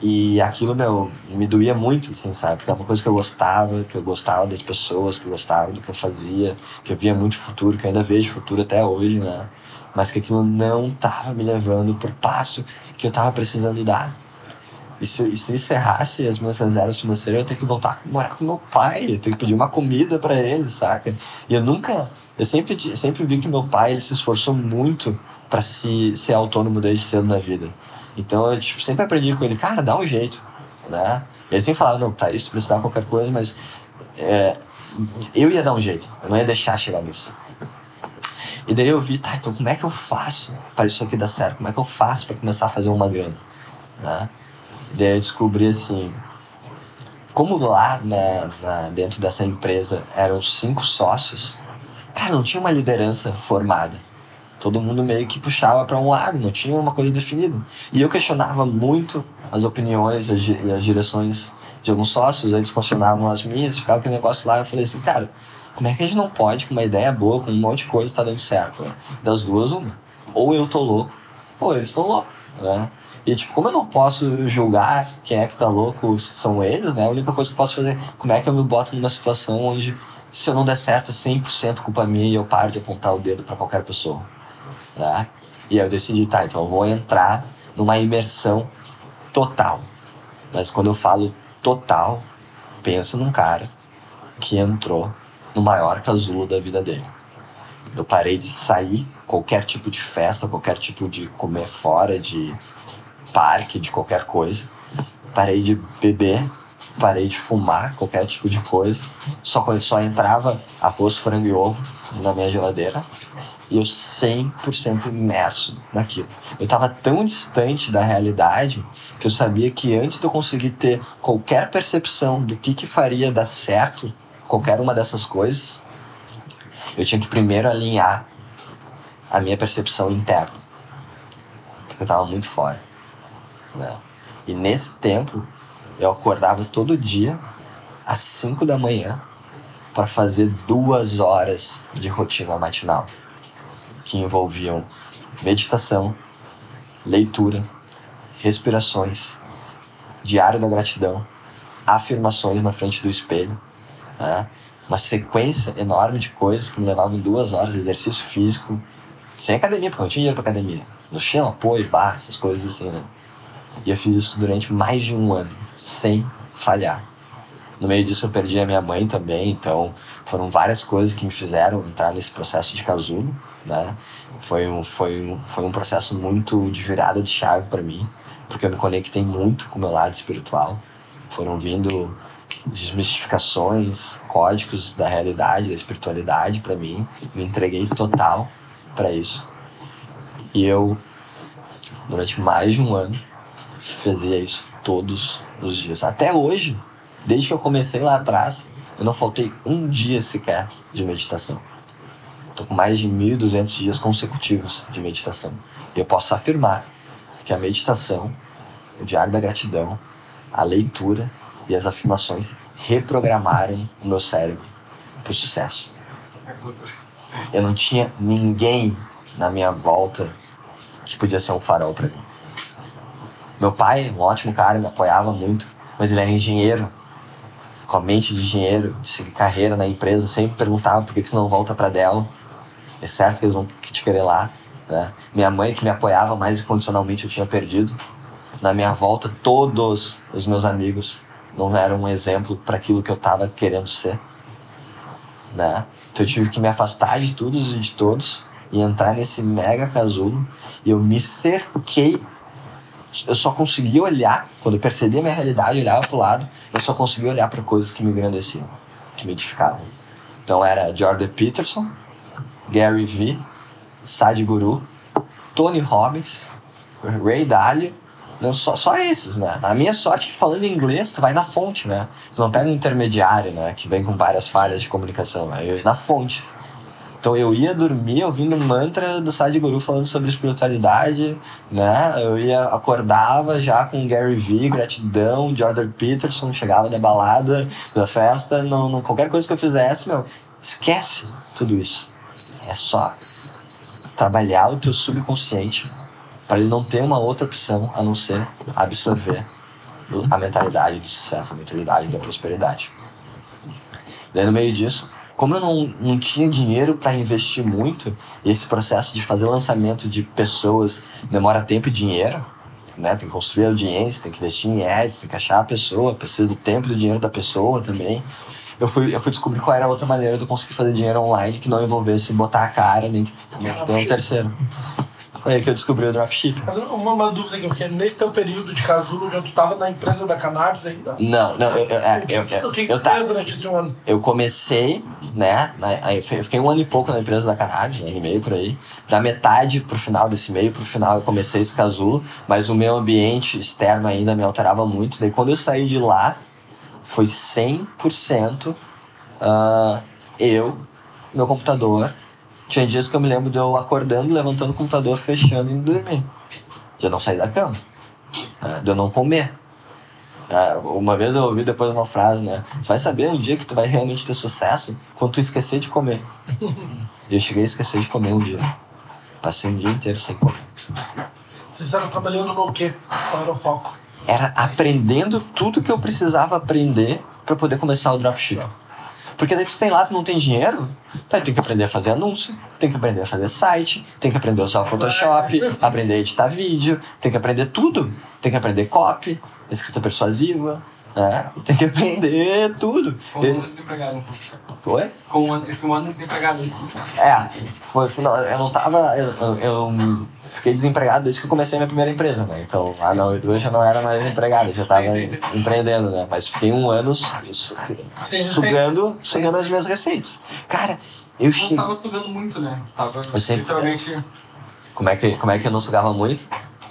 e aquilo, meu, me doía muito, assim, sabe? Porque é uma coisa que eu gostava, que eu gostava das pessoas, que eu gostava do que eu fazia, que eu via muito futuro, que eu ainda vejo futuro até hoje, né? Mas que aquilo não tava me levando pro passo que eu tava precisando dar. E se, e se encerrasse as minhas reservas financeiras, eu ia ter que voltar a morar com meu pai, eu ia ter que pedir uma comida para ele, saca? E eu nunca, eu sempre, sempre vi que meu pai, ele se esforçou muito para se ser autônomo desde cedo na vida. Então eu tipo, sempre aprendi com ele, cara, dá um jeito, né? Ele sempre falava, não, tá, isso precisar de qualquer coisa, mas é, eu ia dar um jeito, eu não ia deixar chegar nisso. E daí eu vi, tá, então como é que eu faço para isso aqui dar certo? Como é que eu faço para começar a fazer uma grana? Né? Daí eu descobri assim, como lá na, na- dentro dessa empresa eram cinco sócios, cara, não tinha uma liderança formada. Todo mundo meio que puxava para um lado, não tinha uma coisa definida. E eu questionava muito as opiniões e as direções de alguns sócios, eles questionavam as minhas, ficava aquele negócio lá. Eu falei assim, cara, como é que a gente não pode, com uma ideia boa, com um monte de coisa, tá dando certo? né? Das duas, uma. Ou eu tô louco, ou eles estão loucos, né? E, tipo, como eu não posso julgar quem é que tá louco, são eles, né? A única coisa que eu posso fazer é como é que eu me boto numa situação onde, se eu não der certo, é 100% culpa minha e eu paro de apontar o dedo para qualquer pessoa, né? E aí eu decidi, tá, então eu vou entrar numa imersão total. Mas quando eu falo total, pensa num cara que entrou no maior casulo da vida dele. Eu parei de sair, qualquer tipo de festa, qualquer tipo de comer fora, de parque, de qualquer coisa. Parei de beber, parei de fumar, qualquer tipo de coisa. Só só entrava arroz, frango e ovo na minha geladeira. E eu 100% imerso naquilo. Eu estava tão distante da realidade que eu sabia que antes de eu conseguir ter qualquer percepção do que, que faria dar certo, qualquer uma dessas coisas, eu tinha que primeiro alinhar a minha percepção interna. Porque eu estava muito fora. Né? E nesse tempo, eu acordava todo dia às 5 da manhã para fazer duas horas de rotina matinal que envolviam meditação, leitura, respirações, diário da gratidão, afirmações na frente do espelho, né? uma sequência enorme de coisas que me levavam duas horas, exercício físico, sem academia, porque eu não tinha dinheiro para academia, no chão, apoio, barra, essas coisas assim, né? E eu fiz isso durante mais de um ano, sem falhar. No meio disso eu perdi a minha mãe também, então foram várias coisas que me fizeram entrar nesse processo de casulo, né? Foi um, foi um, foi um processo muito de virada de chave para mim, porque eu me conectei muito com o meu lado espiritual. Foram vindo desmistificações, códigos da realidade, da espiritualidade para mim. Me entreguei total para isso. E eu, durante mais de um ano, fazia isso todos os dias. Até hoje, desde que eu comecei lá atrás, eu não faltei um dia sequer de meditação. Estou com mais de 1.200 dias consecutivos de meditação. E eu posso afirmar que a meditação, o diário da gratidão, a leitura e as afirmações reprogramaram o meu cérebro para o sucesso. Eu não tinha ninguém na minha volta que podia ser um farol para mim. Meu pai, um ótimo cara, me apoiava muito, mas ele era engenheiro, com a mente de engenheiro, de seguir carreira na empresa, sempre perguntava por que, tu não volta para Dell. É certo que eles vão te querer lá. Né? Minha mãe, que me apoiava mais incondicionalmente, eu tinha perdido. Na minha volta, todos os meus amigos não eram um exemplo para aquilo que eu estava querendo ser. Né? Então eu tive que me afastar de todos e de todos e entrar nesse mega casulo. E eu me cerquei eu só conseguia olhar, quando eu percebia a minha realidade, eu olhava pro lado, eu só conseguia olhar para coisas que me engrandeciam, que me edificavam. Então era Jordan Peterson, Gary Vee, Sadhguru, Tony Robbins, Ray Dalio, não só, só esses, né? A minha sorte é que falando inglês, tu vai na fonte, né? Tu não pega um intermediário, né? Que vem com várias falhas de comunicação, né? Eu, na fonte. Então eu ia dormir ouvindo mantra do Sadhguru falando sobre espiritualidade, né? Eu ia acordava já com Gary Vee, gratidão, Jordan Peterson, chegava da balada, da festa, não, não, qualquer coisa que eu fizesse, meu, esquece tudo isso. É só trabalhar o teu subconsciente para ele não ter uma outra opção a não ser absorver a mentalidade do sucesso, a mentalidade da prosperidade. Daí no meio disso, como eu não, não tinha dinheiro para investir muito, esse processo de fazer lançamento de pessoas demora tempo e dinheiro, né? Tem que construir audiência, tem que investir em ads, tem que achar a pessoa, precisa do tempo e do dinheiro da pessoa também. Eu fui, eu fui descobrir qual era a outra maneira de eu conseguir fazer dinheiro online que não envolvesse botar a cara nem, nem ter um terceiro. Aí que eu descobri o dropship. Mas uma, uma dúvida que eu fiquei, nesse teu período de casulo, já tu tava na empresa da cannabis ainda? Não, não, eu, eu, é, O que, eu, que, eu, que, que eu, tá- durante esse um ano? eu comecei, né? na- aí Eu fiquei um ano e pouco na empresa da cannabis, um ano e meio por aí. Da metade pro final desse meio, pro final eu comecei esse casulo, mas o meu ambiente externo ainda me alterava muito. Daí quando eu saí de lá, foi 100% ah, eu, meu computador. Tinha dias que eu me lembro de eu acordando, levantando o computador, fechando e indo dormir. De eu não sair da cama. ah, de eu não comer. Ah, uma vez eu ouvi depois uma frase, né? Você vai saber um dia que tu vai realmente ter sucesso quando tu esquecer de comer. E eu cheguei a esquecer de comer um dia. Passei um dia inteiro sem comer. Vocês estavam trabalhando no quê? Qual era o foco? Era aprendendo tudo que eu precisava aprender para poder começar o dropship. Porque daí tu tem lá, tu não tem dinheiro, daí tem que aprender a fazer anúncio, tem que aprender a fazer site, tem que aprender a usar o Photoshop, aprender a editar vídeo, tem que aprender tudo. Tem que aprender copy, escrita persuasiva, né? Tem que aprender tudo. Com um ano desempregado. Oi? Com um ano, esse um ano desempregado. É, foi, não, eu não tava. Eu, eu- eu fiquei desempregado desde que eu comecei minha primeira empresa, né? Então, ah não, eu já não era mais empregado, eu já tava Sim, sim, sim. empreendendo, né? Mas fiquei um ano sugando, sugando as minhas receitas. Cara, eu cheguei. tava sugando muito, né? Tu tava sempre- literalmente. Como é, que, como é que eu não sugava muito?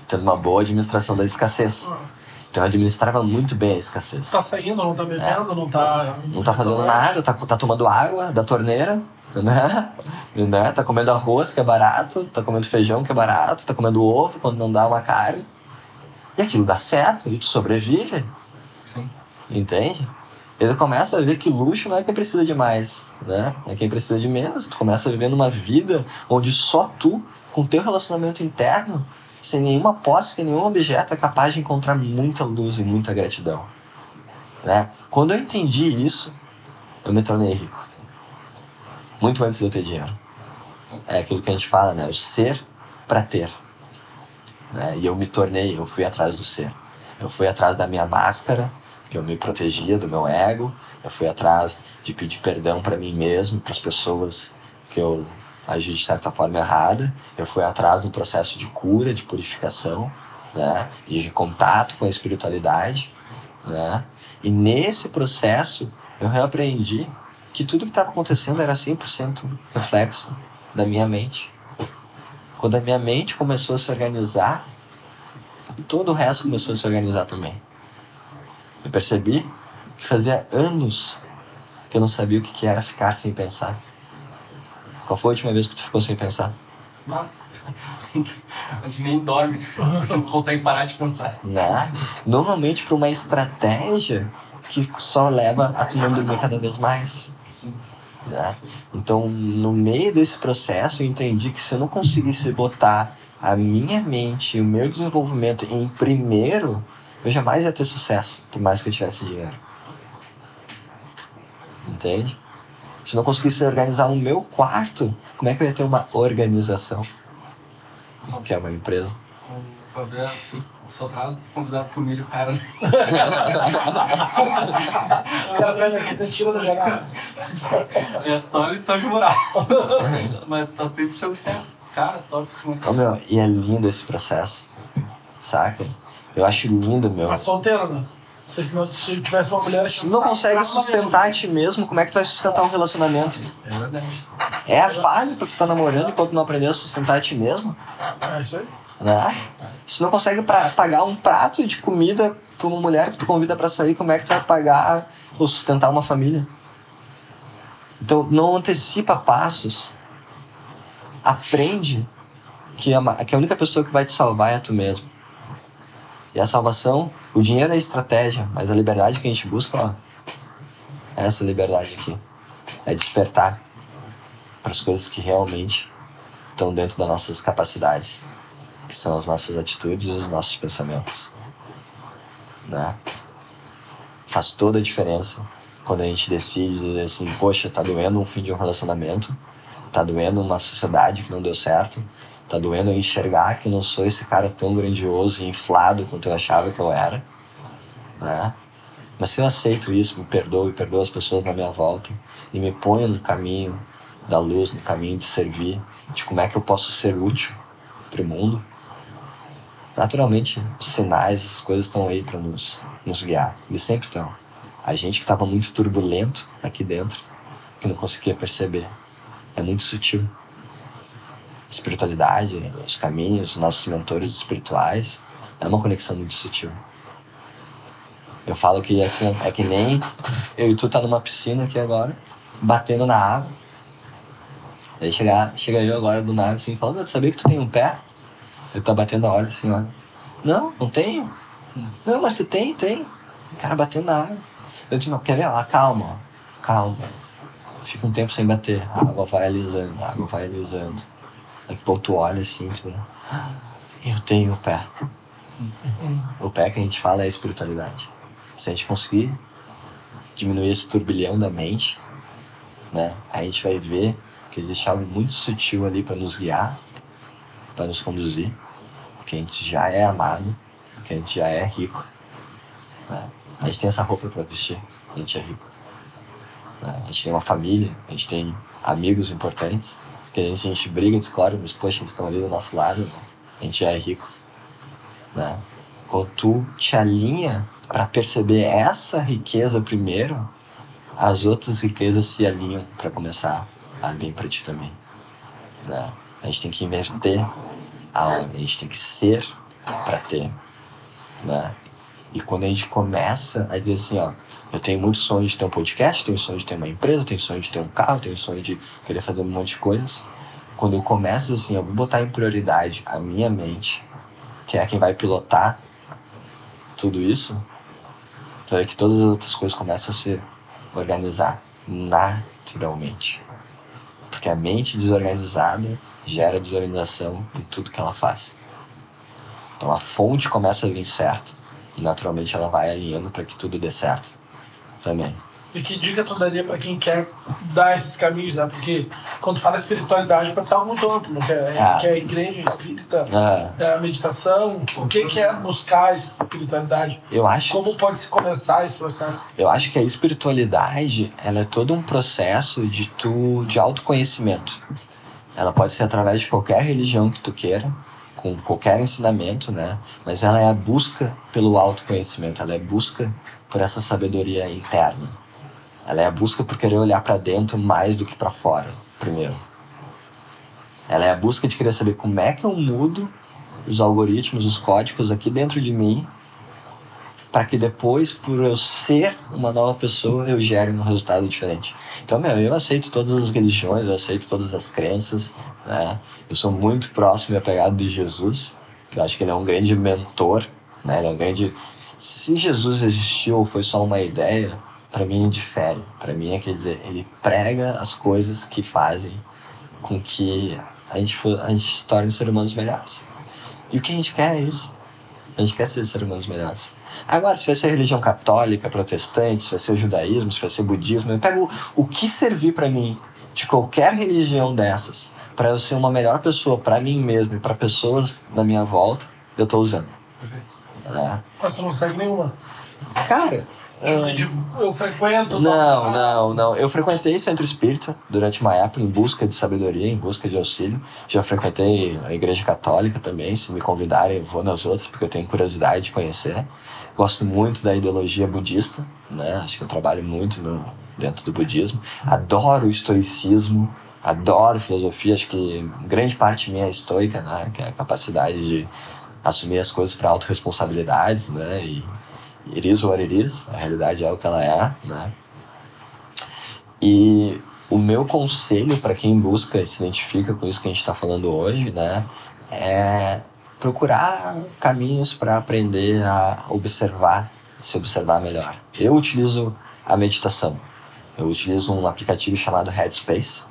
Tendo uma boa administração da escassez. Então eu administrava muito bem a escassez. Tá saindo, não tá bebendo, não tá. Não tá fazendo nada, tá, tá tomando água da torneira, né? né? Tá comendo arroz, que é barato, tá comendo feijão, que é barato, tá comendo ovo quando não dá uma carne. E aquilo dá certo, e tu sobrevive, Sim. entende? Ele começa a ver que luxo não é quem precisa de mais, né? É quem precisa de menos. Tu começa a viver numa vida onde só tu, com teu relacionamento interno, sem nenhuma posse, sem nenhum objeto, é capaz de encontrar muita luz e muita gratidão. Né? Quando eu entendi isso, eu me tornei rico. Muito antes de eu ter dinheiro. É aquilo que a gente fala, né? O ser para ter. Né? E eu me tornei, eu fui atrás do ser. Eu fui atrás da minha máscara, que eu me protegia do meu ego. Eu fui atrás de pedir perdão para mim mesmo, para as pessoas que eu agi de certa forma errada. Eu fui atrás do processo de cura, de purificação, né? de contato com a espiritualidade. Né? E nesse processo eu reaprendi que tudo que estava acontecendo era 100% reflexo da minha mente. Quando a minha mente começou a se organizar, todo o resto começou a se organizar também. Eu percebi que fazia anos que eu não sabia o que era ficar sem pensar. Qual foi a última vez que tu ficou sem pensar? A gente nem dorme, não consegue parar de pensar. Né? Normalmente para uma estratégia que só leva a tu não dormir cada vez mais. Sim. né? Então, no meio desse processo, eu entendi que se eu não conseguisse botar a minha mente e o meu desenvolvimento em primeiro, eu jamais ia ter sucesso, por mais que eu tivesse dinheiro. Entende? Se eu não conseguisse organizar o meu quarto, como é que eu ia ter uma organização? Que é uma empresa. O problema só traz convidado que humilha o cara. né? o cara sai daqui, você tira da janela. É só lição de moral. Mas tá sempre dando certo. Cara, top. Ô, meu, e é lindo esse processo, saca? Eu acho lindo, meu. Mas solteiro, né? Se tivesse uma mulher Se não consegue sustentar a ti mesmo, como é que tu vai sustentar um relacionamento? É verdade. É a fase pra tu tá namorando enquanto não aprendeu a sustentar a ti mesmo, É isso aí. né? Se não consegue pra, pagar um prato de comida pra uma mulher que tu convida pra sair, como é que tu vai pagar ou sustentar uma família? Então não antecipa passos. Aprende que a, que a única pessoa que vai te salvar é tu mesmo. E a salvação, o dinheiro é estratégia, mas a liberdade que a gente busca, ó, é essa liberdade aqui. É despertar para as coisas que realmente estão dentro das nossas capacidades, que são as nossas atitudes e os nossos pensamentos. Né? Faz toda a diferença quando a gente decide dizer assim, poxa, tá doendo um fim de um relacionamento, tá doendo uma sociedade que não deu certo, tá doendo eu enxergar que não sou esse cara tão grandioso e inflado quanto eu achava que eu era, né? Mas se eu aceito isso, me perdoo e perdoo as pessoas na minha volta e me ponho no caminho da luz, no caminho de servir, de como é que eu posso ser útil para o mundo, naturalmente os sinais, as coisas estão aí para nos, nos guiar. Eles sempre estão. A gente que estava muito turbulento aqui dentro, que não conseguia perceber, é muito sutil. Espiritualidade, os caminhos, os nossos mentores espirituais, é uma conexão muito sutil. Eu falo que assim, é que nem eu e tu tá numa piscina aqui agora, batendo na água. Aí chega, chega eu agora do nada assim e fala, meu, tu sabia que tu tem um pé? Ele tá batendo a hora assim, olha. Não, não tenho. Não, mas tu tem, tem. O cara batendo na água. Eu digo, quer ver? Ah, calma, calma. Fica um tempo sem bater. A água vai alisando, a água vai alisando. Daqui a pouco tu olha assim, tu. "Ah, Eu tenho o pé. O pé que a gente fala é a espiritualidade. Se a gente conseguir diminuir esse turbilhão da mente, né, a gente vai ver que existe algo muito sutil ali para nos guiar, para nos conduzir, que a gente já é amado, que a gente já é rico. Né? A gente tem essa roupa para vestir, a gente é rico. Né? A gente tem uma família, a gente tem amigos importantes, que a gente, a gente briga, discorda, mas poxa, eles estão ali do nosso lado, né? a gente já é rico. Né? Quando tu te alinha para perceber essa riqueza primeiro, as outras riquezas se alinham para começar a vir para ti também. Né? A gente tem que inverter a ordem, a gente tem que ser para ter. Né? E quando a gente começa a dizer assim, ó, eu tenho muito sonho de ter um podcast, tenho sonho de ter uma empresa, tenho sonho de ter um carro, tenho sonho de querer fazer um monte de coisas. Quando eu começo assim, eu vou botar em prioridade a minha mente, que é quem vai pilotar tudo isso, é que todas as outras coisas começam a se organizar naturalmente. Porque a mente desorganizada gera desorganização em tudo que ela faz. Então a fonte começa a vir certa e naturalmente ela vai alinhando para que tudo dê certo também. E que dica tu daria para quem quer dar esses caminhos, né? Porque quando fala espiritualidade pode ser algo muito amplo, que é, Ah. que é a igreja espírita, Ah. é a meditação, o que, que é buscar a espiritualidade? Eu acho Como pode se começar esse processo? Eu acho que a espiritualidade, ela é todo um processo de tu de autoconhecimento. Ela pode ser através de qualquer religião que tu queira, com qualquer ensinamento, né? Mas ela é a busca pelo autoconhecimento, ela é a busca por essa sabedoria interna. Ela é a busca por querer olhar para dentro mais do que para fora, primeiro. Ela é a busca de querer saber como é que eu mudo os algoritmos, os códigos aqui dentro de mim para que depois, por eu ser uma nova pessoa, eu gere um resultado diferente. Então, meu, eu aceito todas as religiões, eu aceito todas as crenças, né? Eu sou muito próximo e apegado de Jesus, que eu acho que ele é um grande mentor, né? Ele é um grande... Se Jesus existiu ou foi só uma ideia, para mim difere. Para mim é quer dizer, ele prega as coisas que fazem com que a gente, a gente se torne seres humanos melhores. E o que a gente quer é isso. A gente quer ser seres humanos melhores. Agora, se vai ser religião católica, protestante, se vai ser judaísmo, se vai ser budismo, eu pego o que servir para mim de qualquer religião dessas, para eu ser uma melhor pessoa para mim mesmo e para pessoas na minha volta, eu tô usando. Perfeito. Né? Mas tu não segue nenhuma. Cara, Eu frequento. Não, não, não. Eu frequentei centro espírita durante uma época em busca de sabedoria, em busca de auxílio. Já frequentei a igreja católica também. Se me convidarem, eu vou nas outras porque eu tenho curiosidade de conhecer. Gosto muito da ideologia budista, né? Acho que eu trabalho muito no, dentro do budismo. Adoro o estoicismo, adoro filosofia. Acho que grande parte minha é estoica, né? Que é a capacidade de assumir as coisas para autorresponsabilidades, né? E, it is what it is, a realidade é o que ela é, né? E o meu conselho para quem busca e se identifica com isso que a gente está falando hoje, né, é procurar caminhos para aprender a observar, se observar melhor. Eu utilizo a meditação. Eu utilizo um aplicativo chamado Headspace.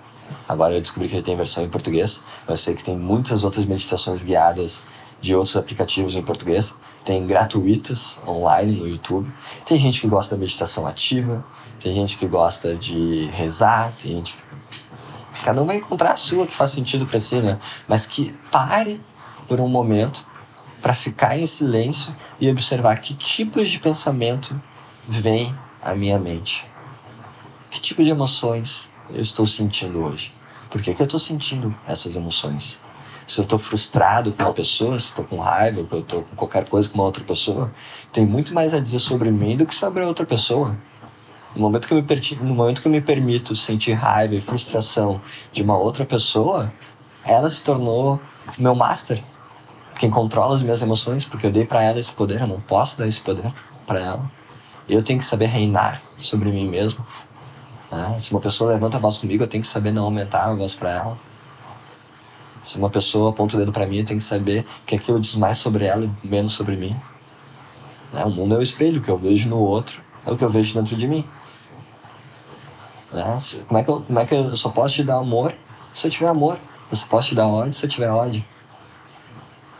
Agora eu descobri que ele tem versão em português. Eu sei que tem muitas outras meditações guiadas de outros aplicativos em português. Tem gratuitas online no YouTube. Tem gente que gosta da meditação ativa, tem gente que gosta de rezar, tem gente. Cada um vai encontrar a sua que faz sentido para si, né? Mas que pare por um momento para ficar em silêncio e observar que tipos de pensamento vem à minha mente. Que tipo de emoções eu estou sentindo hoje? Por que, que eu estou sentindo essas emoções? Se eu estou frustrado com uma pessoa, se estou com raiva, ou que eu estou com qualquer coisa com uma outra pessoa, tem muito mais a dizer sobre mim do que sobre a outra pessoa. No momento, que eu me perti- no momento que eu me permito sentir raiva e frustração de uma outra pessoa, ela se tornou meu master. Quem controla as minhas emoções, porque eu dei para ela esse poder, eu não posso dar esse poder para ela. Eu tenho que saber reinar sobre mim mesmo. né? Se uma pessoa levanta a voz comigo, eu tenho que saber não aumentar a voz para ela. Se uma pessoa aponta o dedo para mim, eu tenho que saber que aquilo diz mais sobre ela e menos sobre mim. Né? O mundo é o espelho, o que eu vejo no outro é o que eu vejo dentro de mim. Né? Como, é que eu, como é que eu só posso te dar amor se eu tiver amor? Eu só posso te dar ódio se eu tiver ódio.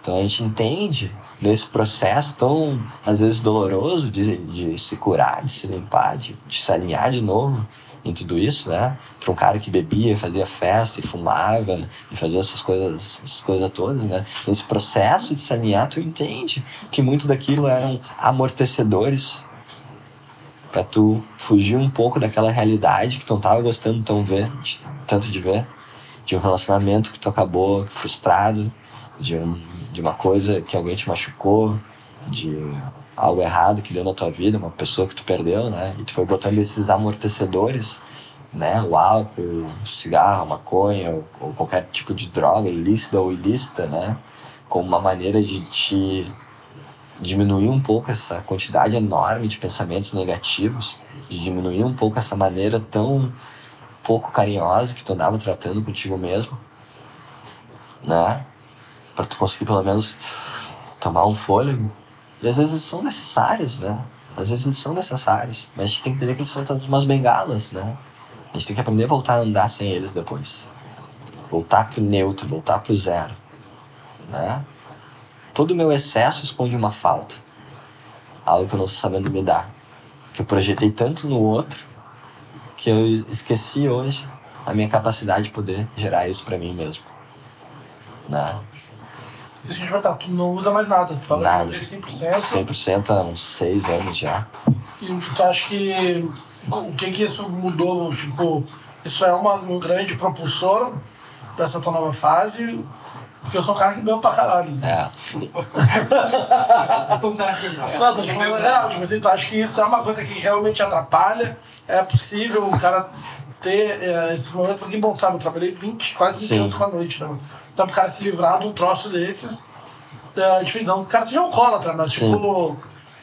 Então a gente entende nesse processo tão, às vezes, doloroso de, de se curar, de se limpar, de, de se alinhar de novo em tudo isso, né? Para um cara que bebia, fazia festa e fumava e fazia essas coisas, essas coisas todas, né? Nesse processo de se alinhar, tu entende que muito daquilo eram amortecedores para tu fugir um pouco daquela realidade que tu não tava gostando tão ver, de, tanto de ver, de um relacionamento que tu acabou frustrado, de, um, de uma coisa que alguém te machucou, de algo errado que deu na tua vida, uma pessoa que tu perdeu, né? E tu foi botando esses amortecedores, né? O álcool, o cigarro, a maconha, ou, ou qualquer tipo de droga, ilícita ou ilícita, né? Como uma maneira de te diminuir um pouco essa quantidade enorme de pensamentos negativos, de diminuir um pouco essa maneira tão pouco carinhosa que tu andava tratando contigo mesmo, né? Para tu conseguir pelo menos tomar um fôlego. E às vezes são necessários, né? Às vezes eles são necessários, mas a gente tem que entender que eles são todos umas bengalas, né? A gente tem que aprender a voltar a andar sem eles depois. Voltar pro neutro, voltar pro zero, né? todo o meu excesso esconde uma falta. Algo que eu não estou sabendo me dar. Que eu projetei tanto no outro que eu esqueci hoje a minha capacidade de poder gerar isso para mim mesmo. Né? Isso a gente vai estar, tu não usa mais nada, tu fala Nada. de 100%. 100% há uns seis anos já. E tu acha que o que que isso mudou? Tipo, isso é uma, um grande propulsor dessa tua nova fase? Porque eu sou um cara que bebe pra caralho. É. Eu sou um cara que. Não, tô te falando real, tipo assim, tu acha que isso é uma coisa que realmente atrapalha? É possível o cara ter é, esse momento, porque, bom, sabe, eu trabalhei 20, quase 20 Sim. minutos com a noite, né? Então, pro cara se livrar de um troço desses, é difícil. Não, o cara seja alcoólatra, mas Sim. tipo.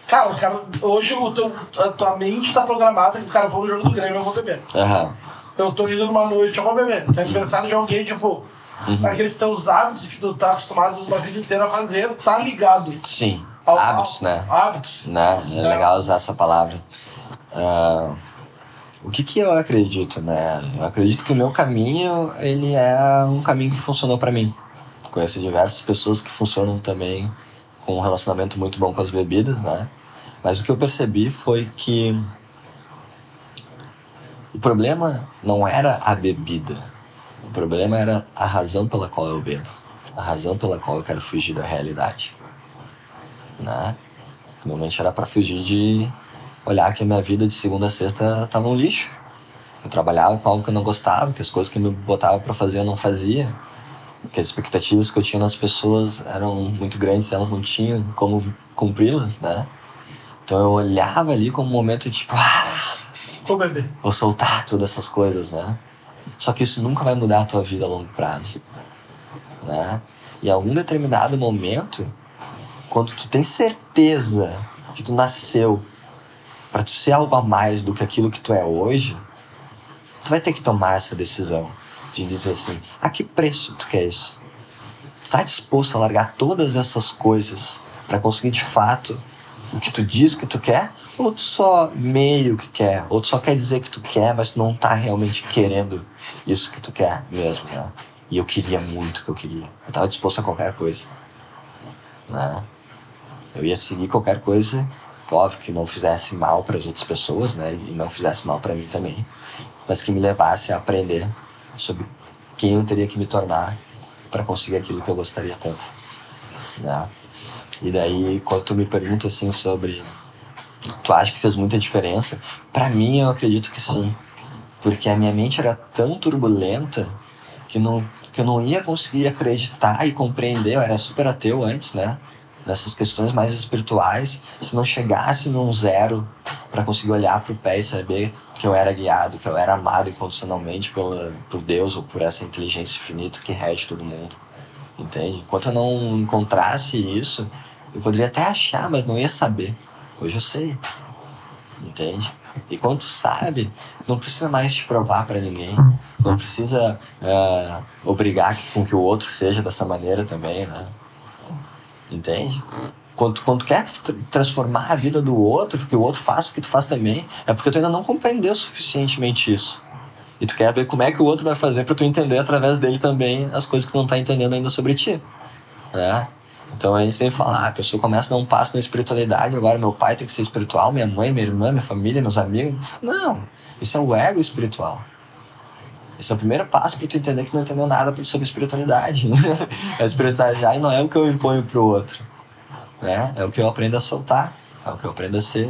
Cara, o cara, hoje o teu, a tua mente tá programada que o cara for no jogo do Grêmio, eu vou beber. Aham. Eu tô indo numa noite, eu vou beber. Tem aniversário de alguém, tipo, Uhum. aqueles teus hábitos que tu tá acostumado uma vida inteira a fazer, tá ligado. Sim. ao- Hábitos, ao- né? Hábitos. né? É legal usar essa palavra. Ah, o que que eu acredito, né? Eu acredito que o meu caminho, ele é um caminho que funcionou pra mim. Conheço diversas pessoas que funcionam também com um relacionamento muito bom com as bebidas, né? Mas o que eu percebi foi que o problema não era a bebida. O problema era a razão pela qual eu bebo. A razão pela qual eu quero fugir da realidade. Né? Normalmente era para fugir de olhar que a minha vida de segunda a sexta tava um lixo. Eu trabalhava com algo que eu não gostava, que as coisas que me botava para fazer eu não fazia, que as expectativas que eu tinha nas pessoas eram muito grandes, elas não tinham como cumpri-las, né? Então eu olhava ali como um momento de tipo, ah, Vou beber. vou soltar todas essas coisas, né? Só que isso nunca vai mudar a tua vida a longo prazo, né? E em algum determinado momento, quando tu tem certeza que tu nasceu para tu ser algo a mais do que aquilo que tu é hoje, tu vai ter que tomar essa decisão de dizer assim: a que preço tu quer isso? Tu tá disposto a largar todas essas coisas para conseguir de fato o que tu diz que tu quer? Ou tu só meio que quer? Ou tu só quer dizer que tu quer, mas tu não tá realmente querendo isso que tu quer mesmo, né? E eu queria muito que eu queria. Eu tava disposto a qualquer coisa. Né? Eu ia seguir qualquer coisa, que não fizesse mal para as outras pessoas, né? E não fizesse mal para mim também, mas que me levasse a aprender sobre quem eu teria que me tornar para conseguir aquilo que eu gostaria tanto, né? E daí, quando tu me pergunta assim sobre tu acha que fez muita diferença? Para mim, eu acredito que sim, porque a minha mente era tão turbulenta que não que eu não ia conseguir acreditar e compreender. Eu era super ateu antes, né? Nessas questões mais espirituais, se não chegasse num zero para conseguir olhar pro pé e saber que eu era guiado, que eu era amado incondicionalmente pela, por Deus ou por essa inteligência infinita que rege todo mundo. Entende? Enquanto eu não encontrasse isso, eu poderia até achar, mas não ia saber. Hoje eu sei. Entende? E quando tu sabe, não precisa mais te provar para ninguém. Não precisa ah, obrigar com que o outro seja dessa maneira também, né? Entende? Quando, quando tu quer tr- transformar a vida do outro, que o outro faça o que tu faz também, é porque tu ainda não compreendeu suficientemente isso. E tu quer ver como é que o outro vai fazer para tu entender através dele também as coisas que tu não tá entendendo ainda sobre ti. Né? Então a gente tem que falar, a pessoa começa a dar um passo na espiritualidade, agora meu pai tem que ser espiritual, minha mãe, minha irmã, minha família, meus amigos. Não, isso é o ego espiritual. Esse é o primeiro passo para tu entender que não entendeu nada sobre espiritualidade. a espiritualidade não é o que eu imponho pro outro, né? É o que eu aprendo a soltar, é o que eu aprendo a ser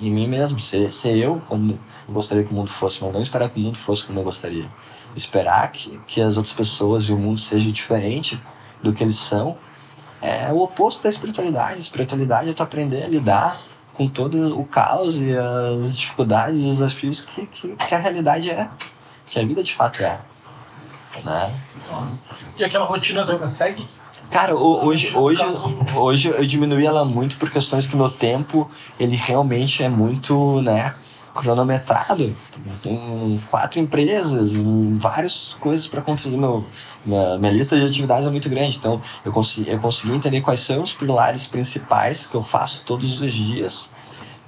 em mim mesmo, ser, ser eu como eu gostaria que o mundo fosse, não esperar que o mundo fosse como eu gostaria. Esperar que, que as outras pessoas e o mundo sejam diferente do que eles são é o oposto da espiritualidade. A espiritualidade é tu aprender a lidar com todo o caos e as dificuldades e os desafios que, que, que a realidade é, que a vida de fato é. Né? E aquela rotina ainda segue? Cara, hoje, hoje, hoje eu diminuí ela muito por questões que meu tempo, ele realmente é muito, né, cronometrado. Tem quatro empresas, várias coisas para fazer. Meu, minha, minha lista de atividades é muito grande, então eu consegui, eu consegui entender quais são os pilares principais que eu faço todos os dias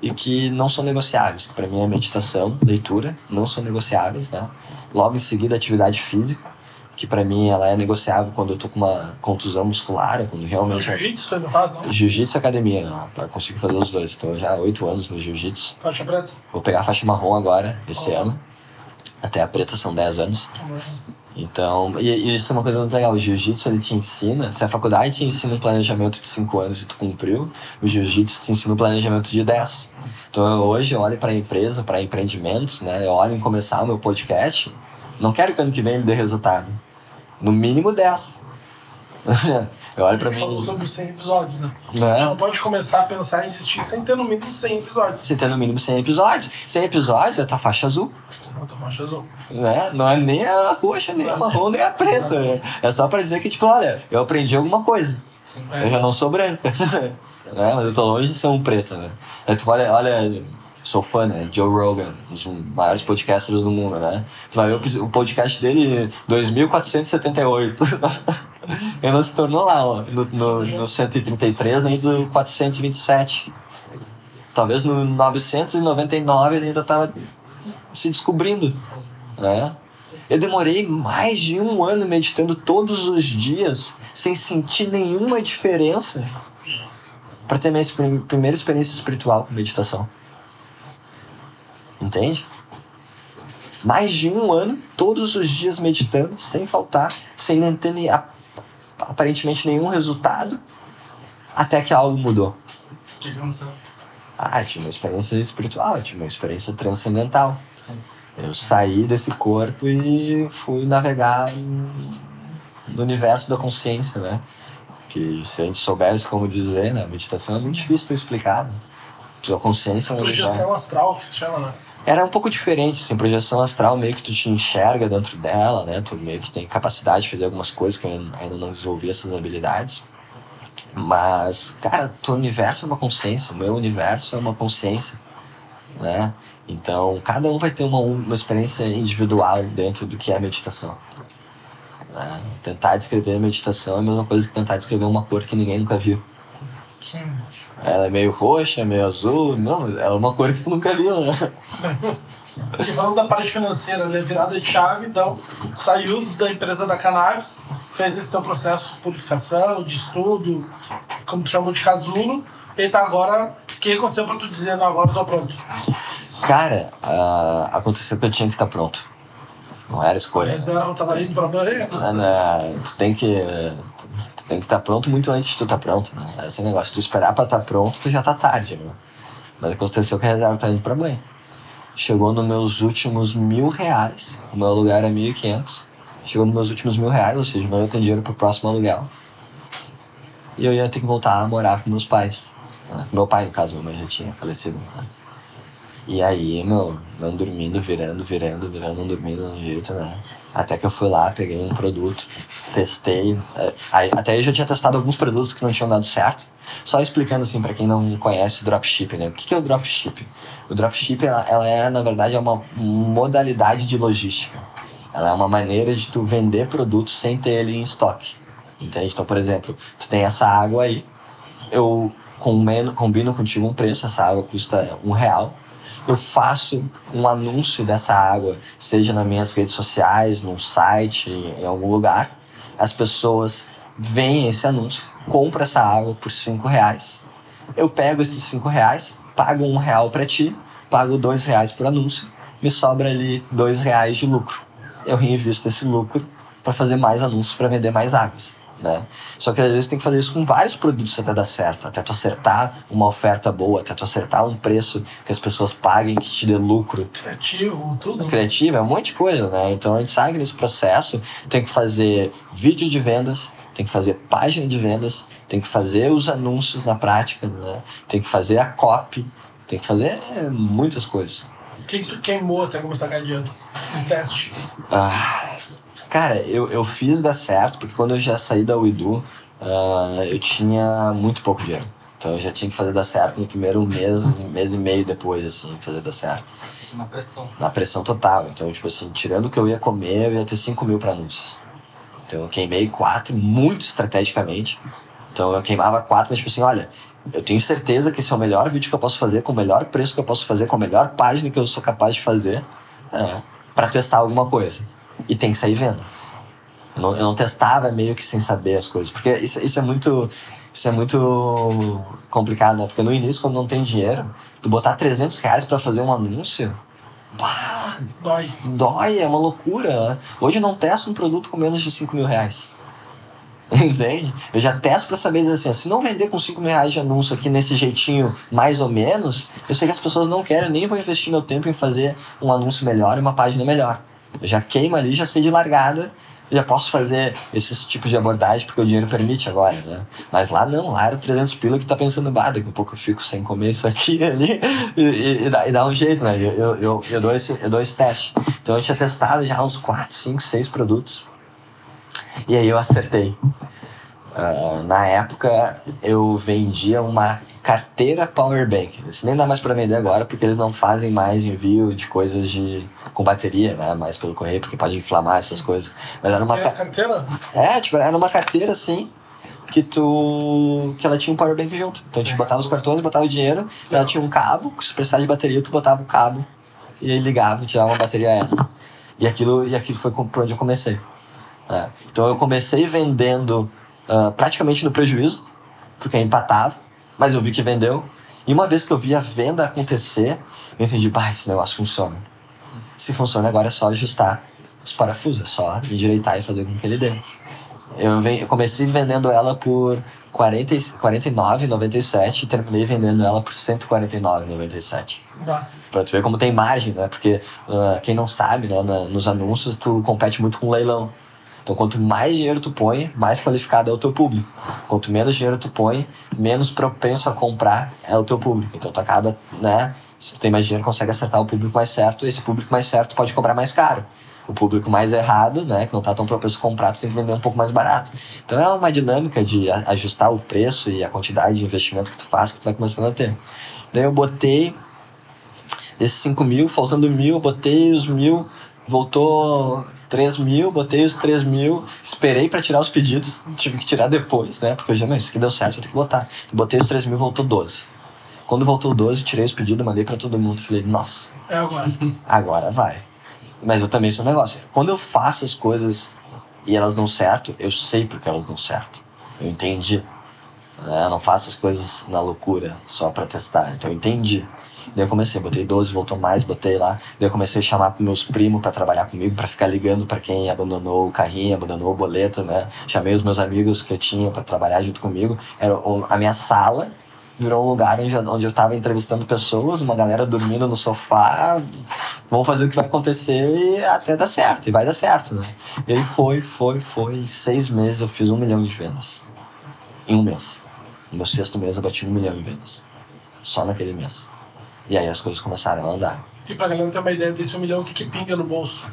e que não são negociáveis. Para mim é meditação, leitura, não são negociáveis, né? Logo em seguida, atividade física, que para mim ela é negociável quando eu tô com uma contusão muscular, é quando realmente Jiu-jitsu tu ainda faz, não? Jiu-jitsu academia, né? Pra conseguir fazer os dois. Então já há oito anos no jiu-jitsu. Faixa preta? Vou pegar a faixa marrom agora, esse Oh. ano. Até a preta são 10 anos. Então, e, e isso é uma coisa muito legal. O jiu-jitsu ele te ensina, se a faculdade te ensina um planejamento de 5 anos e tu cumpriu, o jiu-jitsu te ensina um planejamento de 10. Então eu, hoje eu olho para a empresa, para empreendimentos, né? Eu olho em começar o meu podcast, não quero que ano que vem ele dê resultado. No mínimo 10. eu olho Tu falou mim. sobre os 100 episódios, né? Né? Tu não pode começar a pensar em desistir sem ter no mínimo 100 episódios. Você tem no mínimo 100 episódios. 100 episódios é a tua faixa azul. Outra faixa azul. Né? Não é nem a roxa, nem a marrom, nem a preta. né? É só pra dizer que, tipo, olha, eu aprendi alguma coisa. É Eu já não sou branca. né? Mas eu tô longe de ser um preto, né? Aí tu olha, olha, sou fã, né? Joe Rogan, um dos maiores podcasters do mundo, né? Tu vai ver o podcast dele 2478. Ele não se tornou lá, ó, no, no, no 133, nem do 427. Talvez no 999 ele ainda tava se descobrindo, né? Eu demorei mais de um ano meditando todos os dias, sem sentir nenhuma diferença, para ter minha primeira experiência espiritual com meditação. Entende? Mais de um ano, todos os dias meditando, sem faltar, sem nem ter nem- aparentemente nenhum resultado, até que algo mudou. Ah, eu tive uma experiência espiritual, eu tive uma experiência transcendental. Eu saí desse corpo e fui navegar no universo da consciência, né? Que se a gente soubesse como dizer, né? Meditação é muito difícil tu explicar, né? Tua consciência é um. Projeção astral, que se chama, né? Era um pouco diferente, assim, projeção astral meio que tu te enxerga dentro dela, né? Tu meio que tem capacidade de fazer algumas coisas que eu ainda não desenvolvi essas habilidades. Mas, cara, teu universo é uma consciência, o meu universo é uma consciência, né? Então, cada um vai ter uma, uma experiência individual dentro do que é meditação. né? Tentar descrever a meditação é a mesma coisa que tentar descrever uma cor que ninguém nunca viu. Sim. Ela é meio roxa, meio azul, não, ela é uma cor que tu nunca viu, né? E falando da parte financeira, ele é virada de chave, então saiu da empresa da cannabis, fez esse teu processo de purificação, de estudo, como tu chamou de casulo, e tá agora. O que aconteceu pra tu dizer, não, agora eu tô pronto? Cara, ah, aconteceu que eu tinha que estar pronto. Não era escolha. reserva tava indo pra banheiro. Ah, né, tu tem que. Tu tem que estar pronto muito antes de tu estar pronto, né? Esse negócio, tu esperar pra estar pronto, tu já tá tarde, né? Mas aconteceu que a reserva tá indo pra banho. Chegou nos meus últimos mil reais. O meu aluguel era mil e quinhentos. Chegou nos meus últimos mil reais, ou seja, não ia ter dinheiro pro próximo aluguel. E eu ia ter que voltar a morar com meus pais. né? Meu pai, no caso, minha mãe já tinha falecido. Né? E aí, meu, não dormindo, virando, virando, virando, não dormindo, não jeito, né? Até que eu fui lá, peguei um produto, testei. é, Até aí eu já tinha testado alguns produtos que não tinham dado certo. Só explicando assim para quem não conhece dropshipping, né? O que é o dropshipping? O dropshipping, ela, ela é, na verdade, é uma modalidade de logística. Ela é uma maneira de tu vender produtos sem ter ele em estoque. Entende? Então, por exemplo, tu tem essa água aí, eu combino, combino contigo um preço, essa água custa um real. Eu faço um anúncio dessa água, seja nas minhas redes sociais, num site, em algum lugar. As pessoas veem esse anúncio, compram essa água por cinco reais. Eu pego esses cinco reais, pago um real para ti, pago dois reais por anúncio, me sobra ali dois reais de lucro. Eu reinvisto esse lucro para fazer mais anúncios para vender mais águas. Né? Só que às vezes tem que fazer isso com vários produtos até dar certo, até tu acertar uma oferta boa, até tu acertar um preço que as pessoas paguem, que te dê lucro. Criativo, tudo. Criativo, é um monte de coisa, né? Então a gente sabe que nesse processo tem que fazer vídeo de vendas, tem que fazer página de vendas, tem que fazer os anúncios na prática, né? Tem que fazer a copy, tem que fazer muitas coisas. O que, que tu queimou até começar a ganhar dinheiro? Um teste. Ah, cara, eu, eu fiz dar certo, porque quando eu já saí da Uidu, uh, eu tinha muito pouco dinheiro. Então eu já tinha que fazer dar certo no primeiro mês, mês e meio depois, assim, fazer dar certo. Na pressão. Na pressão total. Então, tipo assim, tirando o que eu ia comer, eu ia ter 5 mil para anúncios. Então eu queimei quatro muito estrategicamente. Então eu queimava quatro, mas tipo assim, olha, eu tenho certeza que esse é o melhor vídeo que eu posso fazer, com o melhor preço que eu posso fazer, com a melhor página que eu sou capaz de fazer, é, para testar alguma coisa. E tem que sair vendo. Eu não, eu não, testava meio que sem saber as coisas, porque isso, isso é muito isso é muito complicado, né? Porque no início, quando não tem dinheiro, tu botar 300 reais pra fazer um anúncio, dói. Dói, é uma loucura. Né? Hoje eu não testo um produto com menos de 5 mil reais. Entende? Eu já testo pra saber dizer assim, se não vender com 5 mil reais de anúncio aqui nesse jeitinho, mais ou menos, eu sei que as pessoas não querem, eu nem vou investir meu tempo em fazer um anúncio melhor e uma página melhor. Eu já queimo ali, já sei de largada, já posso fazer esses tipos de abordagem porque o dinheiro permite agora, né? Mas lá não, lá era 300 pila que tá pensando, bah, daqui a pouco eu fico sem comer isso aqui ali e, e, e, dá, e dá, um jeito, né? Eu, eu, eu, dou esse, eu dou esse teste. Então eu tinha testado já uns 4, 5, 6 produtos e aí eu acertei. Uh, na época eu vendia uma carteira power bank. Isso nem dá mais para vender agora porque eles não fazem mais envio de coisas de com bateria, né? Mais pelo correio porque pode inflamar essas coisas. Mas era uma é, carteira? É, tipo, era uma carteira assim que tu que ela tinha um power bank junto. Então a gente botava os cartões, botava o dinheiro, ela tinha um cabo, que se precisar de bateria, tu botava o cabo e aí ligava e tirava uma bateria extra. E aquilo, e aquilo foi por onde eu comecei. É. Então eu comecei vendendo uh, praticamente no prejuízo, porque empatava, mas eu vi que vendeu. E uma vez que eu vi a venda acontecer, eu entendi, bah, esse negócio funciona. Se funciona, agora é só ajustar os parafusos, é só endireitar e fazer com que ele dê. Eu, comecei vendendo ela por 40, 49,97 e terminei vendendo ela por 149,97. Pra tu ver como tem margem, né? Porque uh, quem não sabe, né, na, nos anúncios, tu compete muito com leilão. Então, quanto mais dinheiro tu põe, mais qualificado é o teu público. Quanto menos dinheiro tu põe, menos propenso a comprar é o teu público. Então, tu acaba, né? Se tu tem mais dinheiro, consegue acertar o público mais certo. Esse público mais certo pode cobrar mais caro. O público mais errado, né, que não está tão propenso a comprar, tu tem que vender um pouco mais barato. Então é uma dinâmica de ajustar o preço e a quantidade de investimento que tu faz que tu vai começando a ter. Daí eu botei esses 5 mil, faltando mil, botei os mil, voltou 3 mil, botei os 3 mil, esperei para tirar os pedidos, tive que tirar depois, né? Porque eu já, não, isso aqui deu certo, vou ter que botar. Botei os 3 mil, voltou 12. Quando voltou 12, tirei os pedidos, mandei para todo mundo. Falei, nossa. É agora. Agora vai. Mas eu também sou um negócio. Quando eu faço as coisas e elas dão certo, eu sei porque elas dão certo. Eu entendi. Eu não faço as coisas na loucura só para testar. Então eu entendi. Daí eu comecei, botei 12, voltou mais, botei lá. Daí eu comecei a chamar meus primos para trabalhar comigo, para ficar ligando para quem abandonou o carrinho, abandonou o boleto, né? Chamei os meus amigos que eu tinha para trabalhar junto comigo. Era a minha sala virou um lugar onde eu estava entrevistando pessoas, uma galera dormindo no sofá. Vamos fazer o que vai acontecer e até dar certo, e vai dar certo, né? E aí foi, foi, foi. Em seis meses eu fiz um milhão de vendas. Em um mês. No meu sexto mês eu bati um milhão de vendas. Só naquele mês. E aí as coisas começaram a andar. E pra galera ter uma ideia desse um milhão, o que, que pinga no bolso?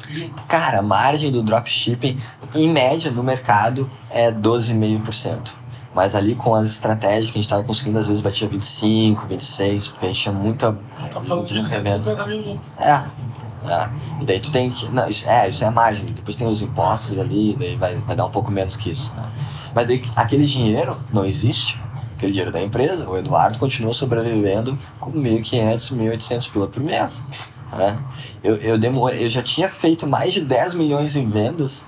Cara, a margem do dropshipping, em média, no mercado, é 12,5%. Mas ali com as estratégias que a gente tava conseguindo, às vezes batia 25, 26, porque a gente tinha muita. Tá falando de 250 mil. É. é. E daí tu tem que. Não, isso, é, isso é a margem. Depois tem os impostos ali, daí vai, vai dar um pouco menos que isso. Né? Mas daí aquele dinheiro não existe aquele dinheiro da empresa, o Eduardo continua sobrevivendo com 1.500, 1.800 pila por mês. Né? Eu, eu, demorei, eu já tinha feito mais de 10 milhões em vendas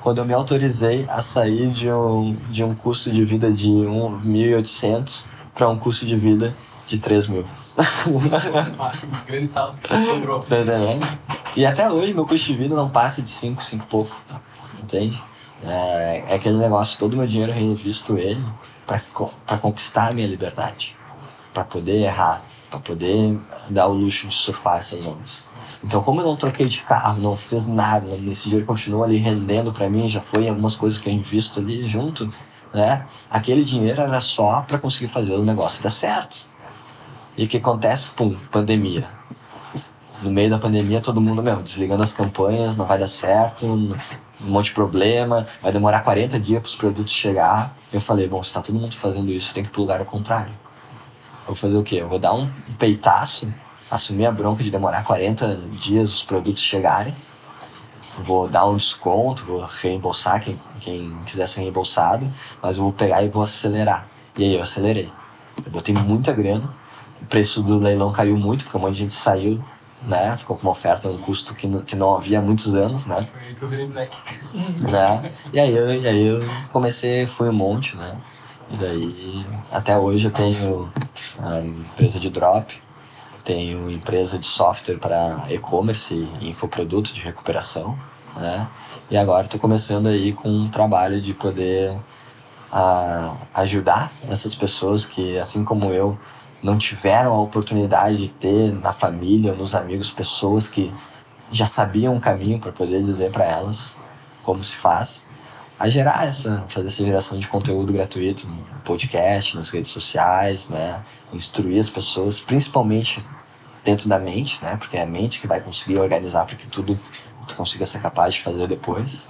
quando eu me autorizei a sair de um, de um custo de vida de 1.800 para um custo de vida de 3 mil. Grande salto. Tá entendendo? E até hoje meu custo de vida não passa de 5, 5 pouco. Entende? É, é aquele negócio, todo o meu dinheiro eu reinvisto ele para conquistar a minha liberdade, para poder errar, para poder dar o luxo de surfar essas ondas. Então, como eu não troquei de carro, não fiz nada, esse dinheiro continua ali rendendo para mim, já foi algumas coisas que eu invisto ali junto, né? Aquele dinheiro era só para conseguir fazer o negócio dar certo. E o que acontece? Pum, pandemia. No meio da pandemia, todo mundo, mesmo, desligando as campanhas, não vai dar certo, um monte de problema, vai demorar 40 dias para os produtos chegar. Eu falei, bom, se tá todo mundo fazendo isso, tem que ir pro lugar ao contrário. Eu vou fazer o quê? Eu vou dar um peitaço, assumir a bronca de demorar 40 dias os produtos chegarem, vou dar um desconto, vou reembolsar quem, quem quiser ser reembolsado, mas eu vou pegar e vou acelerar. E aí eu acelerei. Eu botei muita grana, o preço do leilão caiu muito, porque um monte de gente saiu, né? Ficou com uma oferta, um custo que não, que não havia há muitos anos, né? Foi aí que eu virei black. né? E aí, eu, e aí eu comecei, fui um monte, né? E daí, até hoje eu tenho a empresa de drop, tenho empresa de software para e-commerce e infoproduto de recuperação, né? E agora estou começando aí com um trabalho de poder a, ajudar essas pessoas que, assim como eu, não tiveram a oportunidade de ter na família, nos amigos, pessoas que já sabiam o caminho para poder dizer para elas como se faz, a gerar essa, fazer essa geração de conteúdo gratuito no podcast, nas redes sociais, né? Instruir as pessoas, principalmente dentro da mente, né? Porque é a mente que vai conseguir organizar para que tudo tu consiga ser capaz de fazer depois.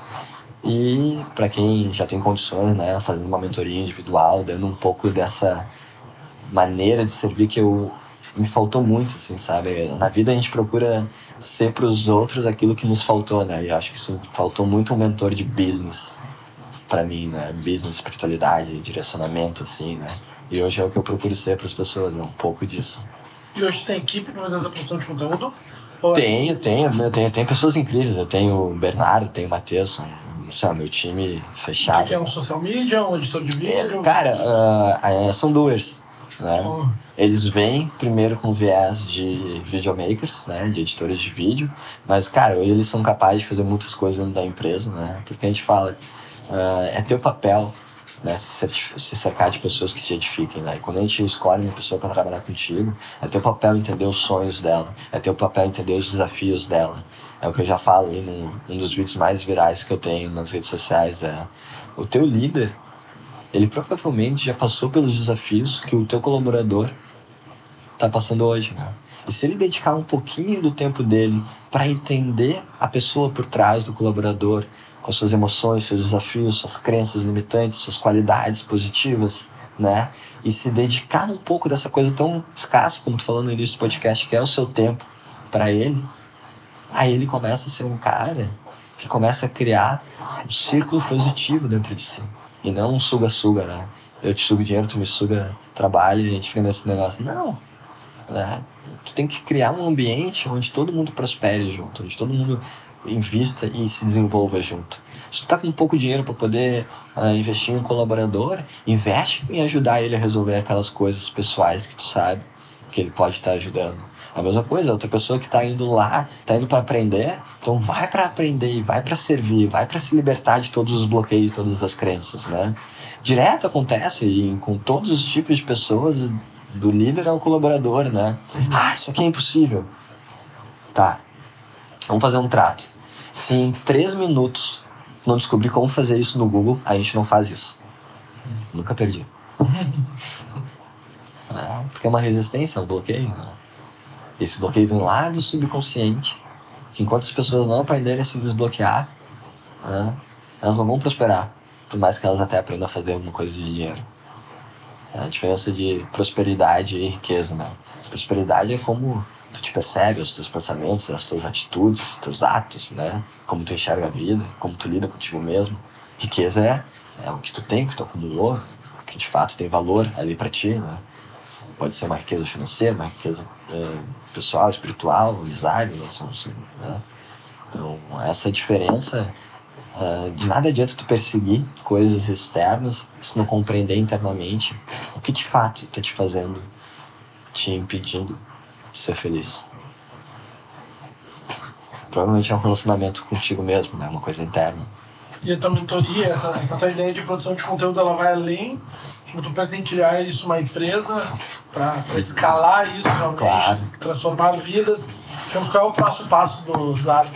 E para quem já tem condições, né, fazendo uma mentoria individual, dando um pouco dessa maneira de servir que eu me faltou muito, assim, sabe? Na vida a gente procura ser para os outros aquilo que nos faltou, né? E acho que isso faltou muito um mentor de business para mim, né? Business, espiritualidade, direcionamento, assim, né? E hoje é o que eu procuro ser para as pessoas, né? Um pouco disso. E hoje tem equipe para fazer essa produção de conteúdo? É- Tenho, tenho, eu tenho, tenho pessoas incríveis. Eu tenho o Bernardo, tenho o Matheus, sei lá, meu time O fechado. que é um social media, um editor de vídeo? Cara, ah, é, são doers, né? Eles vêm primeiro com viés de videomakers, né? De editores de vídeo. Mas, cara, hoje eles são capazes de fazer muitas coisas dentro da empresa, né? Porque a gente fala, ah, é teu papel né, se, se cercar de pessoas que te edifiquem, né? E quando a gente escolhe uma pessoa para trabalhar contigo, é teu papel entender os sonhos dela, é teu papel entender os desafios dela. É o que eu já falo ali num, num dos vídeos mais virais que eu tenho nas redes sociais, é o teu líder, ele provavelmente já passou pelos desafios que o teu colaborador tá passando hoje, né? E se ele dedicar um pouquinho do tempo dele para entender a pessoa por trás do colaborador, com suas emoções, seus desafios, suas crenças limitantes, suas qualidades positivas, né? E se dedicar um pouco dessa coisa tão escassa, como tu falou no início do podcast, que é o seu tempo para ele, aí ele começa a ser um cara que começa a criar um círculo positivo dentro de si. E não um suga-suga, né? Eu te sugo dinheiro, tu me suga trabalho a gente fica nesse negócio. Não, né? Tu tem que criar um ambiente onde todo mundo prospere junto, onde todo mundo invista e se desenvolva junto. Se tu tá com pouco dinheiro para poder ah, investir em um colaborador, investe em ajudar ele a resolver aquelas coisas pessoais que tu sabe que ele pode estar ajudando. A mesma coisa, outra pessoa que tá indo lá, tá indo para aprender, então vai para aprender, vai para servir, vai para se libertar de todos os bloqueios, todas as crenças, né? Direto acontece e com todos os tipos de pessoas, do líder ao colaborador, né? Ah, isso aqui é impossível. Tá. Vamos fazer um trato. Se em três minutos não descobrir como fazer isso no Google, a gente não faz isso. Nunca perdi. É, porque é uma resistência, é um bloqueio. Né? Esse bloqueio vem lá do subconsciente. Que enquanto as pessoas não aprenderem a se desbloquear, né, elas não vão prosperar. Por mais que elas até aprendam a fazer alguma coisa de dinheiro. É a diferença de prosperidade e riqueza, né? Prosperidade é como tu te percebe, os teus pensamentos, as tuas atitudes, os teus atos, né? Como tu enxerga a vida, como tu lida contigo mesmo. Riqueza é, é o que tu tem, que tu acumulou, que de fato tem valor ali pra ti, né? Pode ser uma riqueza financeira, uma riqueza é, pessoal, espiritual, né? São, são, né? Então, essa diferença Uh, de nada adianta tu perseguir coisas externas se não compreender internamente o que de fato está te fazendo, te impedindo de ser feliz. Provavelmente é um relacionamento contigo mesmo, né? Uma coisa interna. E a tua mentoria, essa, essa tua ideia de produção de conteúdo, ela vai além. Tipo, tu pensa em criar isso uma empresa para escalar isso realmente, Claro. transformar vidas. Então, qual é o próximo passo do Eduardo?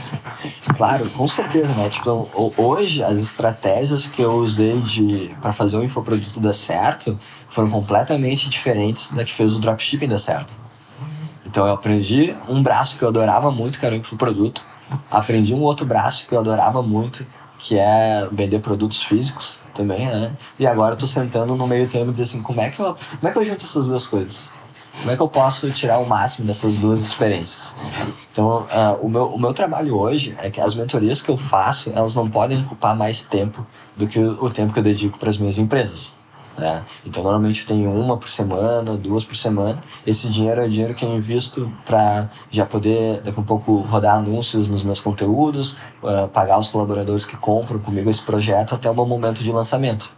Claro, com certeza, né? Tipo, ho- hoje as estratégias que eu usei de para fazer o infoproduto dar certo foram completamente diferentes da que fez o dropshipping dar certo. Então eu aprendi um braço que eu adorava muito, que era o infoproduto. Aprendi um outro braço que eu adorava muito, que é vender produtos físicos também, né? E agora eu tô sentando no meio termo e dizer assim, como é que eu, como é que eu junto essas duas coisas? Como é que eu posso tirar o máximo dessas duas experiências? Então, ah, o, meu, o meu trabalho hoje é que as mentorias que eu faço, elas não podem ocupar mais tempo do que o, o tempo que eu dedico para as minhas empresas. Né? Então, normalmente eu tenho uma por semana, duas por semana. Esse dinheiro é o dinheiro que eu invisto para já poder, daqui a um pouco, rodar anúncios nos meus conteúdos, ah, pagar os colaboradores que compram comigo esse projeto até o meu momento de lançamento.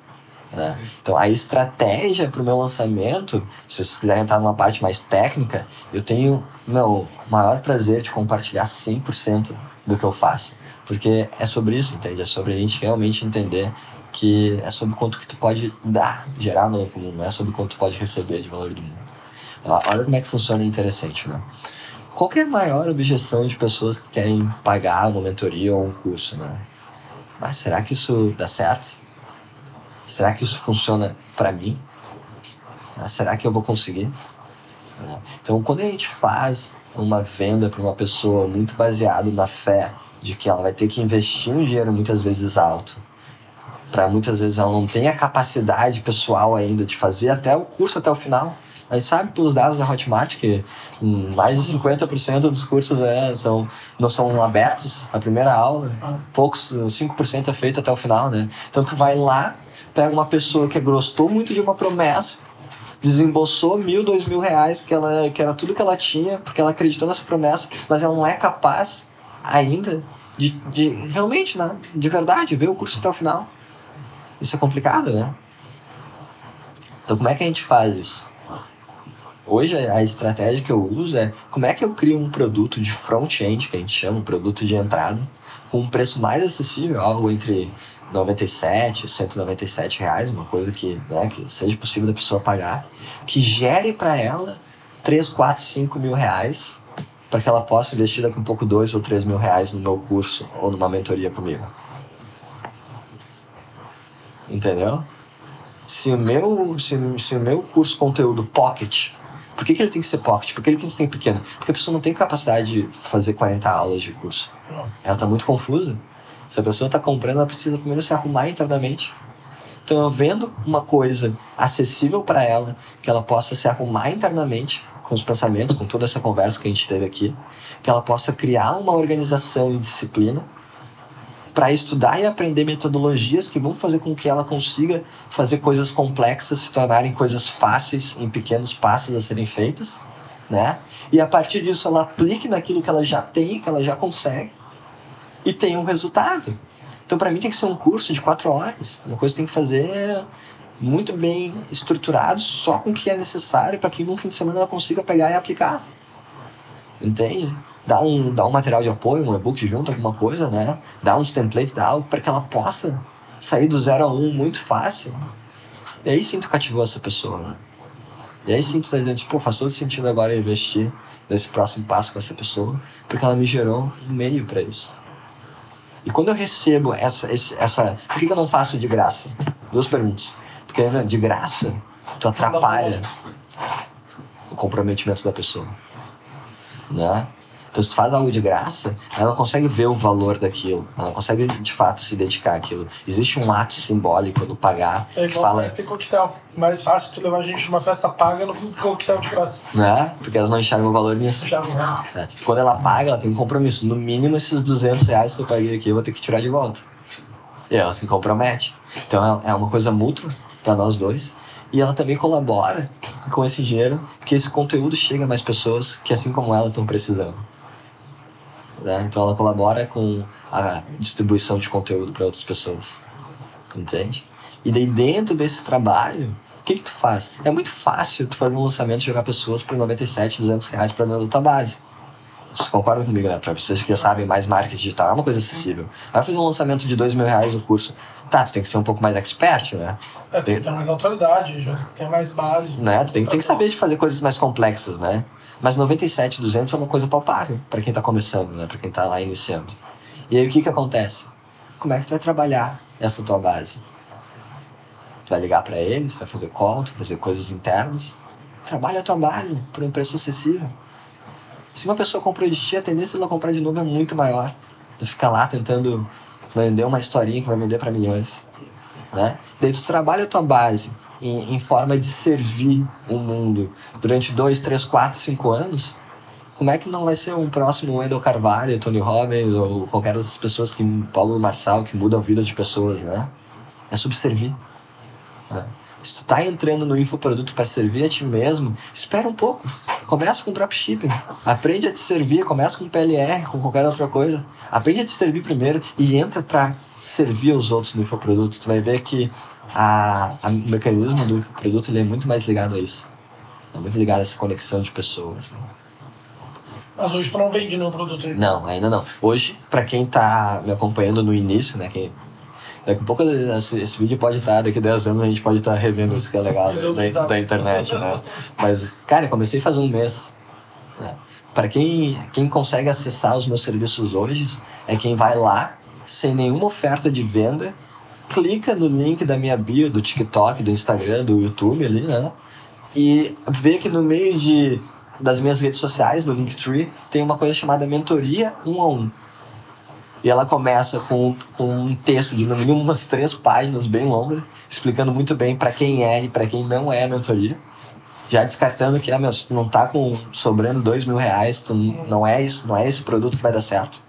né? Então, a estratégia para o meu lançamento, se vocês quiserem entrar numa parte mais técnica, eu tenho meu maior prazer de compartilhar 100% do que eu faço. Porque é sobre isso, entende? É sobre a gente realmente entender que é sobre quanto que tu pode dar, gerar valor comum, não é sobre quanto tu pode receber de valor do mundo. Olha como é que funciona interessante, né? Qual é a maior objeção de pessoas que querem pagar uma mentoria ou um curso, né? Mas será que isso dá certo? Será que isso funciona para mim? Ah, Será que eu vou conseguir? Ah, Então, quando a gente faz uma venda para uma pessoa muito baseado na fé de que ela vai ter que investir um dinheiro muitas vezes alto, para muitas vezes ela não tem a capacidade pessoal ainda de fazer até o curso até o final. A gente sabe pelos dados da Hotmart que mais de 50% dos cursos é, são, não são abertos a primeira aula, poucos, 5% é feito até o final, né? Então tu vai lá, pega uma pessoa que gostou muito de uma promessa, desembolsou mil, dois mil reais, que, ela, que era tudo que ela tinha, porque ela acreditou nessa promessa, mas ela não é capaz ainda de, de realmente, né, de verdade, ver o curso até o final. Isso é complicado, né? Então, como é que a gente faz isso? Hoje, a estratégia que eu uso é como é que eu crio um produto de front-end, que a gente chama, um produto de entrada, com um preço mais acessível, algo entre 97 e 197 reais, uma coisa que, né, que seja possível da pessoa pagar, que gere para ela 3, 4, 5 mil reais, para que ela possa investir daqui um pouco 2 ou 3 mil reais no meu curso ou numa mentoria comigo. Entendeu? Se o meu, se, se o meu curso conteúdo pocket, por que, que ele tem que ser pocket? Por que ele tem que ser pequeno? Porque a pessoa não tem capacidade de fazer 40 aulas de curso. Ela tá muito confusa. Se a pessoa tá comprando, ela precisa primeiro se arrumar internamente. Então, eu vendo uma coisa acessível para ela, que ela possa se arrumar internamente com os pensamentos, com toda essa conversa que a gente teve aqui, que ela possa criar uma organização e disciplina para estudar e aprender metodologias que vão fazer com que ela consiga fazer coisas complexas se tornarem coisas fáceis em pequenos passos a serem feitas, né? E a partir disso ela aplique naquilo que ela já tem, que ela já consegue e tenha um resultado. Então para mim tem que ser um curso de quatro horas, uma coisa que tem que fazer muito bem estruturado, só com o que é necessário para que num fim de semana ela consiga pegar e aplicar. Entende? Dá um, dá um material de apoio, um e-book junto, alguma coisa, né? Dá uns templates, dá algo para que ela possa sair do zero a um muito fácil. E aí sim tu cativou essa pessoa, né? E aí sim tu tá dizendo, pô, faz todo sentido agora investir nesse próximo passo com essa pessoa, porque ela me gerou um meio para isso. E quando eu recebo essa, esse, essa. Por que, que eu não faço de graça? Duas perguntas. Porque né, de graça, tu atrapalha o comprometimento da pessoa. Né? Então, se tu faz algo de graça, ela consegue ver o valor daquilo. Ela consegue, de fato, se dedicar àquilo. Existe um ato simbólico do pagar É que igual fala. festa e coquetel. Mais fácil tu levar a gente numa festa paga no que um coquetel de graça. Né? Porque elas não enxergam o valor nisso. É. Quando ela paga, ela tem um compromisso. No mínimo, esses 200 reais que eu paguei aqui, eu vou ter que tirar de volta. E ela se compromete. Então, é é uma coisa mútua para nós dois. E ela também colabora com esse dinheiro que esse conteúdo chegue a mais pessoas que, assim como ela, estão precisando. Né? Então, ela colabora com a distribuição de conteúdo para outras pessoas. Entende? E daí, dentro desse trabalho, o que, que tu faz? É muito fácil tu fazer um lançamento e jogar pessoas por 97, 200 reais para dentro da tua base. Você concorda comigo, né? Para vocês que já sabem mais marketing digital, é uma coisa acessível. Vai fazer um lançamento de dois mil reais o curso. Tá, tu tem que ser um pouco mais expert, né? É, tem que ter mais autoridade, já tem que ter mais base. né? Tu tem, tem que saber de fazer coisas mais complexas, né? Mas 97, 200 é uma coisa palpável para quem tá começando, né? Para quem tá lá iniciando. E aí o que que acontece? Como é que tu vai trabalhar essa tua base? Tu vai ligar para eles, tu vai fazer call, tu vai fazer coisas internas. Trabalha a tua base por um preço acessível. Se uma pessoa comprou de ti, a tendência dela comprar de novo é muito maior. Tu fica lá tentando vender uma historinha que vai vender para milhões. Né? Daí tu trabalha a tua base em, em forma de servir o mundo durante dois, três, quatro, cinco anos. Como é que não vai ser um próximo Wendell Carvalho, Tony Robbins ou qualquer dessas pessoas que Paulo Marçal que mudam a vida de pessoas, né? É subservir. Né? Se tu tá entrando no infoproduto para servir a ti mesmo, espera um pouco. Começa com dropshipping. Aprende a te servir, começa com PLR, com qualquer outra coisa. Aprende a te servir primeiro e entra para servir os outros no infoproduto. Tu vai ver que a, a, o mecanismo do infoproduto ele é muito mais ligado a isso. É muito ligado a essa conexão de pessoas. Né? Mas hoje tu não vende nenhum produto aí. Não, ainda não. Hoje, para quem tá me acompanhando no início, né? Quem, daqui a pouco esse, esse vídeo pode estar, daqui a 10 anos a gente pode estar revendo isso que é legal da, da, internet, né? Mas, cara, comecei faz um mês. Né? Para quem, quem consegue acessar os meus serviços hoje, é quem vai lá, sem nenhuma oferta de venda, clica no link da minha bio, do TikTok, do Instagram, do YouTube ali, né? E vê que no meio de das minhas redes sociais, no Linktree, tem uma coisa chamada mentoria um a um. E ela começa com, com um texto de no mínimo umas três páginas bem longas, explicando muito bem para quem é e para quem não é a mentoria. Já descartando que ah, meu, não tá com sobrando dois mil reais, tu não é isso, não é esse produto que vai dar certo.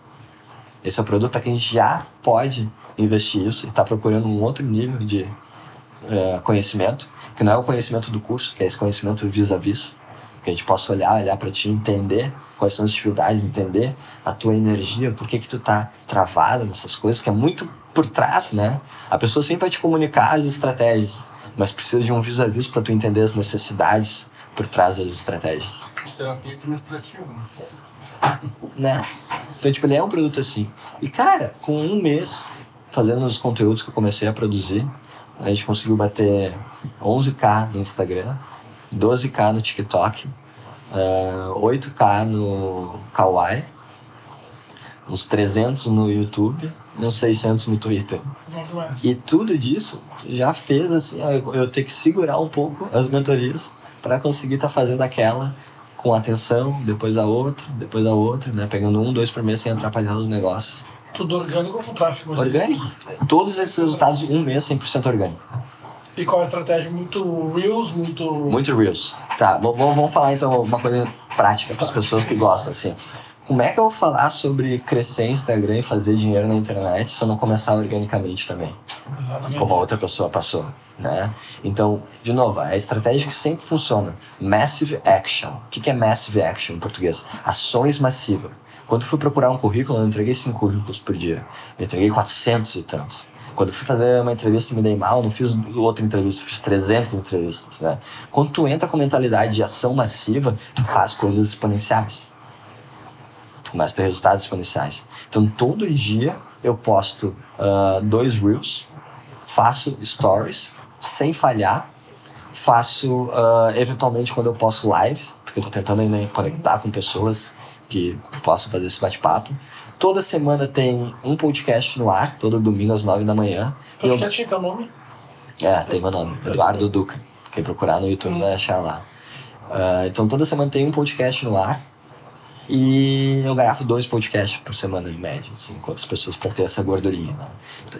Esse é o produto para quem já pode investir isso e está procurando um outro nível de uh, conhecimento, que não é o conhecimento do curso, que é esse conhecimento vis-a-vis que a gente possa olhar, olhar para ti, entender quais são as dificuldades, entender a tua energia, por que que tu tá travado nessas coisas, que é muito por trás, né? A pessoa sempre vai te comunicar as estratégias, mas precisa de um vis-a-vis para tu entender as necessidades por trás das estratégias. Terapia administrativa. Né? Então, tipo, ele é um produto assim. E, cara, com um mês fazendo os conteúdos que eu comecei a produzir, a gente conseguiu bater 11k no Instagram, 12k no TikTok, uh, 8k no Kawaii, uns 300 no YouTube e uns 600 no Twitter. E tudo disso já fez assim, eu, eu ter que segurar um pouco as mentorias para conseguir estar tá fazendo aquela com atenção, depois a outra, depois a outra, né? Pegando um, dois por mês sem atrapalhar os negócios. Tudo orgânico ou com tráfego? Orgânico. Todos esses resultados em um mês 100% orgânico. E qual a estratégia? Muito Reels, muito. Muito Reels. Tá, vamos, vamos falar então uma coisa prática para as pessoas que gostam, assim. Como é que eu vou falar sobre crescer Instagram e fazer dinheiro na internet se eu não começar organicamente também? Exatamente. Como a outra pessoa passou, né? Então, de novo, a estratégia que sempre funciona. Massive Action. O que é Massive Action em português? Ações massivas. Quando fui procurar um currículo, eu entreguei cinco currículos por dia. Eu entreguei 400 e tantos. Quando fui fazer uma entrevista me dei mal, não fiz outra entrevista, fiz 300 entrevistas, né? Quando tu entra com mentalidade de ação massiva, tu faz coisas exponenciais. Tu começa a ter resultados exponenciais. Então, todo dia eu posto uh, dois reels, faço stories sem falhar, faço uh, eventualmente quando eu posto live, porque eu tô tentando ainda conectar com pessoas que possam fazer esse bate-papo. Toda semana tem um podcast no ar, todo domingo às nove da manhã. Podcast tem teu nome? É, tem meu nome, Eduardo Duca. Quem procurar no YouTube vai achar lá. Uh, então toda semana tem um podcast no ar. E eu gravo dois podcasts por semana em média, assim, com outras pessoas para ter essa gordurinha. Né?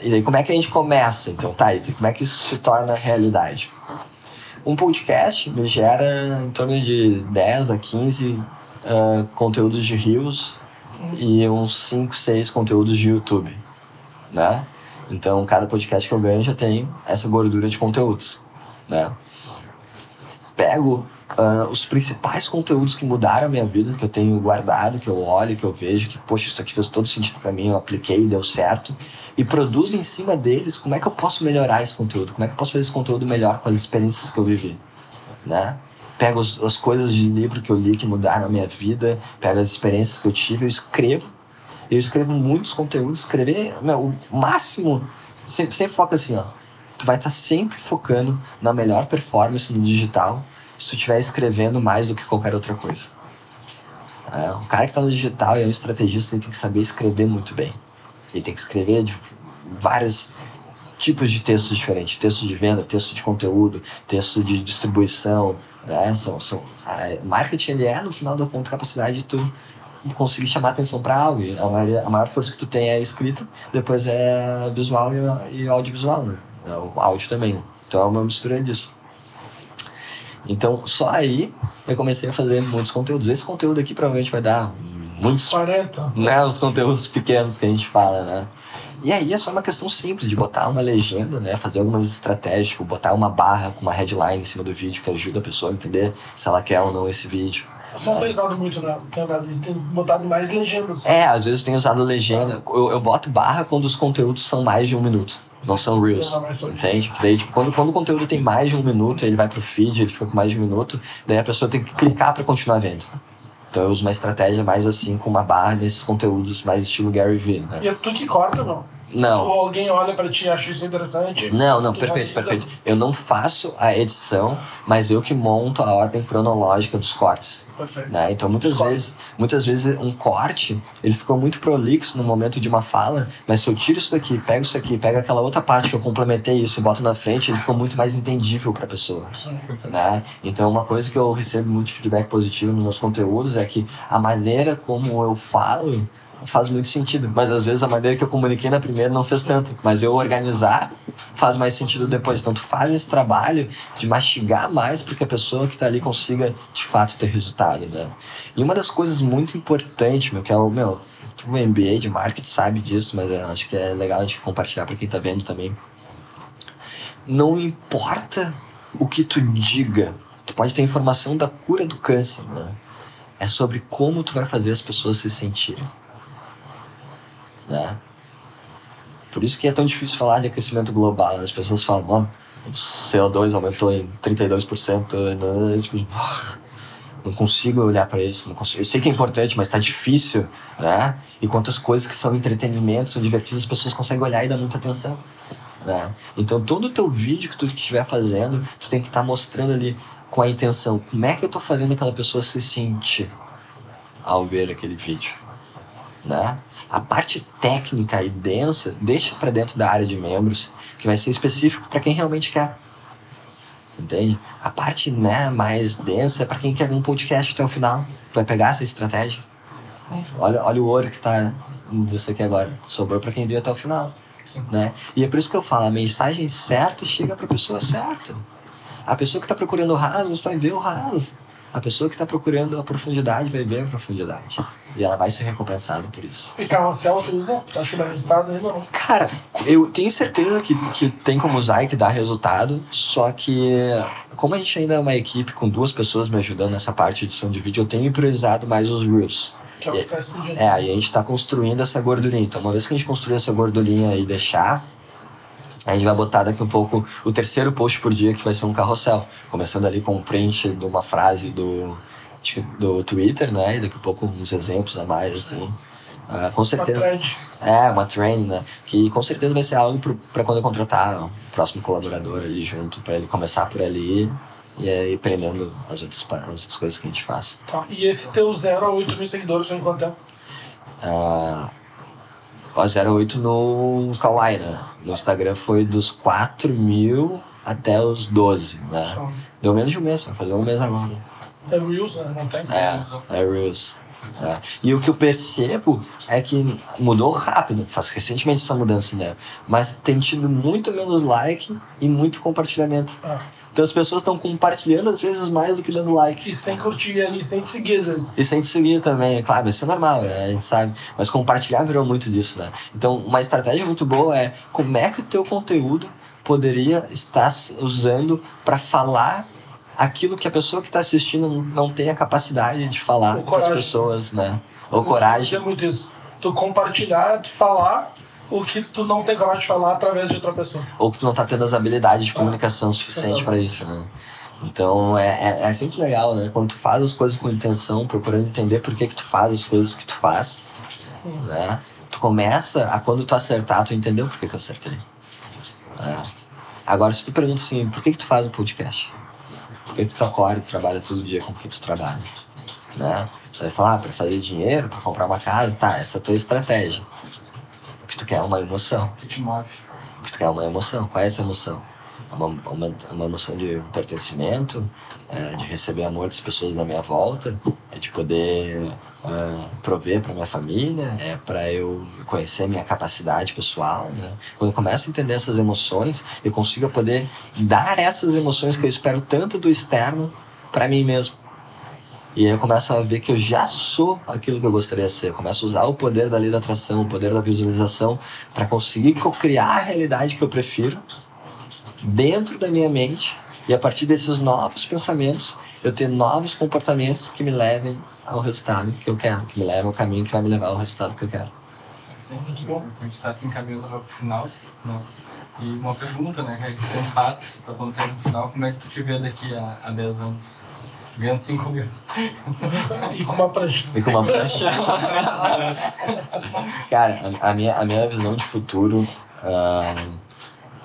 E aí como é que a gente começa, então? Tá, e como é que isso se torna realidade? Um podcast me gera em torno de 10 a 15 uh, conteúdos de rios e uns 5, 6 conteúdos de YouTube, né? Então, cada podcast que eu ganho já tem essa gordura de conteúdos, né? Pego uh, os principais conteúdos que mudaram a minha vida, que eu tenho guardado, que eu olho, que eu vejo, que, poxa, isso aqui fez todo sentido para mim, eu apliquei, deu certo, e produzo em cima deles como é que eu posso melhorar esse conteúdo, como é que eu posso fazer esse conteúdo melhor com as experiências que eu vivi, né? Pego as coisas de livro que eu li que mudaram a minha vida, pego as experiências que eu tive, eu escrevo. Eu escrevo muitos conteúdos, escrever, meu, o máximo, sempre, sempre foca assim, ó. Tu vai estar sempre focando na melhor performance no digital se tu estiver escrevendo mais do que qualquer outra coisa. É, o cara que está no digital e é um estrategista, ele tem que saber escrever muito bem. Ele tem que escrever de vários tipos de textos diferentes. Texto de venda, texto de conteúdo, texto de distribuição. Né? São, são, a marketing ele é, no final da conta, capacidade de tu conseguir chamar atenção para algo. E a, maior, a maior força que tu tem é escrita, depois é visual e, e audiovisual. Né? É o áudio também. Então é uma mistura disso. Então, só aí eu comecei a fazer muitos conteúdos. Esse conteúdo aqui provavelmente vai dar muitos. 40. Né, os conteúdos pequenos que a gente fala, né? E aí é só uma questão simples de botar uma legenda, né? Fazer algumas estratégias, tipo, botar uma barra com uma headline em cima do vídeo que ajuda a pessoa a entender se ela quer ou não esse vídeo. Você não tem usado muito, né? Tem, tem botado mais legendas. É, às vezes eu tenho usado legenda. Eu, eu boto barra quando os conteúdos são mais de um minuto. Não são reels. Entende? Daí, tipo, quando, quando o conteúdo tem mais de um minuto, ele vai pro feed, ele fica com mais de um minuto, daí a pessoa tem que clicar para continuar vendo. Então eu uso uma estratégia mais assim, com uma barra nesses conteúdos mais estilo Gary Vee, né? E é tu que corta, não? Não. Ou alguém olha pra ti e acha isso interessante? Não, não, perfeito, perfeito. Eu não faço a edição, mas eu que monto a ordem cronológica dos cortes. Perfeito. Né? Então muitas vezes, muitas vezes um corte, ele ficou muito prolixo no momento de uma fala, mas se eu tiro isso daqui, pego isso aqui, pego aquela outra parte que eu complementei isso e boto na frente, ele ficou muito mais entendível pra pessoa. Né? Então uma coisa que eu recebo muito feedback positivo nos meus conteúdos é que a maneira como eu falo faz muito sentido. Mas às vezes a maneira que eu comuniquei na primeira não fez tanto. Mas eu organizar faz mais sentido depois. Então tu faz esse trabalho de mastigar mais para que a pessoa que está ali consiga de fato ter resultado, né? E uma das coisas muito importantes, meu, que é o meu, tu MBA de marketing sabe disso, mas eu acho que é legal a gente compartilhar para quem está vendo também. Não importa o que tu diga, tu pode ter informação da cura do câncer, né? É sobre como tu vai fazer as pessoas se sentirem. Né? Por isso que é tão difícil falar de aquecimento global. As pessoas falam, oh, o CO2 aumentou em 32%. Né? Tipo, não consigo olhar para isso. Não consigo. Eu sei que é importante, mas está difícil, né? E quantas coisas que são entretenimento, são divertidas, as pessoas conseguem olhar e dar muita atenção. Né? Então todo o teu vídeo que tu estiver fazendo, tu tem que estar tá mostrando ali com a intenção, como é que eu estou fazendo aquela pessoa se sentir ao ver aquele vídeo, né? A parte técnica e densa, deixa para dentro da área de membros, que vai ser específico para quem realmente quer. Entende? A parte né, mais densa é para quem quer ver um podcast até o final. Tu vai pegar essa estratégia. Olha, olha o ouro que tá disso aqui agora. Sobrou para quem viu até o final. Né? E é por isso que eu falo, a mensagem certa chega para a pessoa certa. A pessoa que está procurando o raso vai ver o raso. A pessoa que está procurando a profundidade vai ver a profundidade. E ela vai ser recompensada por isso. E carrossel tu usa? Acho que dá resultado ainda não. Cara, eu tenho certeza que, que tem como usar e que dá resultado. Só que, como a gente ainda é uma equipe com duas pessoas me ajudando nessa parte de edição de vídeo, eu tenho priorizado mais os Reels. Que é o que está estudando. É, aí a gente está construindo essa gordurinha. Então, uma vez que a gente construir essa gordurinha e deixar, a gente vai botar daqui um pouco o terceiro post por dia, que vai ser um carrossel. Começando ali com um print de uma frase do, do Twitter, né? E daqui a pouco uns exemplos a mais, assim. Uh, com certeza. Uma trend. É, uma trend, né? Que com certeza vai ser algo para quando eu contratar o próximo colaborador ali junto, para ele começar por ali e aí prendendo as outras, as outras coisas que a gente faz. Tá. E esse teu 0 a 8 mil seguidores em quanto tempo? Uh, 08 no Kawaii, né? No Instagram foi dos 4 mil até os 12, né? Deu menos de um mês, vai fazer um mês agora. É Reels? Não tem? É, é Reels. É. E o que eu percebo é que mudou rápido, faz recentemente essa mudança, né? Mas tem tido muito menos like e muito compartilhamento. Ah. Então as pessoas estão compartilhando às vezes mais do que dando like. E sem curtir ali, sem te seguir às vezes. E sem te seguir também, é claro, isso é normal, né? a gente sabe. Mas compartilhar virou muito disso, né? Então uma estratégia muito boa é como é que o teu conteúdo poderia estar usando para falar aquilo que a pessoa que está assistindo não tem a capacidade de falar para as pessoas, né? Ou coragem. É muito isso. Tu compartilhar, tu falar o que tu não tem coragem de falar através de outra pessoa. Ou que tu não tá tendo as habilidades de comunicação suficiente para isso, né? Então é, é, é, sempre legal, né? Quando tu faz as coisas com intenção, procurando entender por que, que tu faz as coisas que tu faz, né? Tu começa a quando tu acertar, tu entendeu por que, que eu acertei. É. Agora, se tu pergunta assim, por que, que tu faz um podcast? Por que, que tu acorda e trabalha todo dia com o que tu trabalha? Né? Tu vai falar, ah, pra fazer dinheiro, pra comprar uma casa, tá, essa é a tua estratégia. Que tu quer é uma emoção. Que te move? Que tu quer é uma emoção. Qual é essa emoção? uma, uma, uma emoção de pertencimento, é, de receber amor das pessoas na minha volta, é de poder é, prover para minha família, é para eu conhecer minha capacidade pessoal. Né? Quando eu começo a entender essas emoções, eu consigo poder dar essas emoções que eu espero tanto do externo para mim mesmo. E aí eu começo a ver que eu já sou aquilo que eu gostaria de ser. Eu começo a usar o poder da lei da atração, o poder da visualização, para conseguir criar a realidade que eu prefiro dentro da minha mente e a partir desses novos pensamentos eu ter novos comportamentos que me levem ao resultado que eu quero, que me levem ao caminho que vai me levar ao resultado que eu quero. Muito bom. A gente está se encaminhando para o final. Né? E uma pergunta, né, que a gente sempre faz para quando no final, como é que tu te vê daqui a, a 10 anos? Ganhando 5 mil. e com uma prancha. E com uma prancha. Cara, a, minha, a minha visão de futuro. Uh,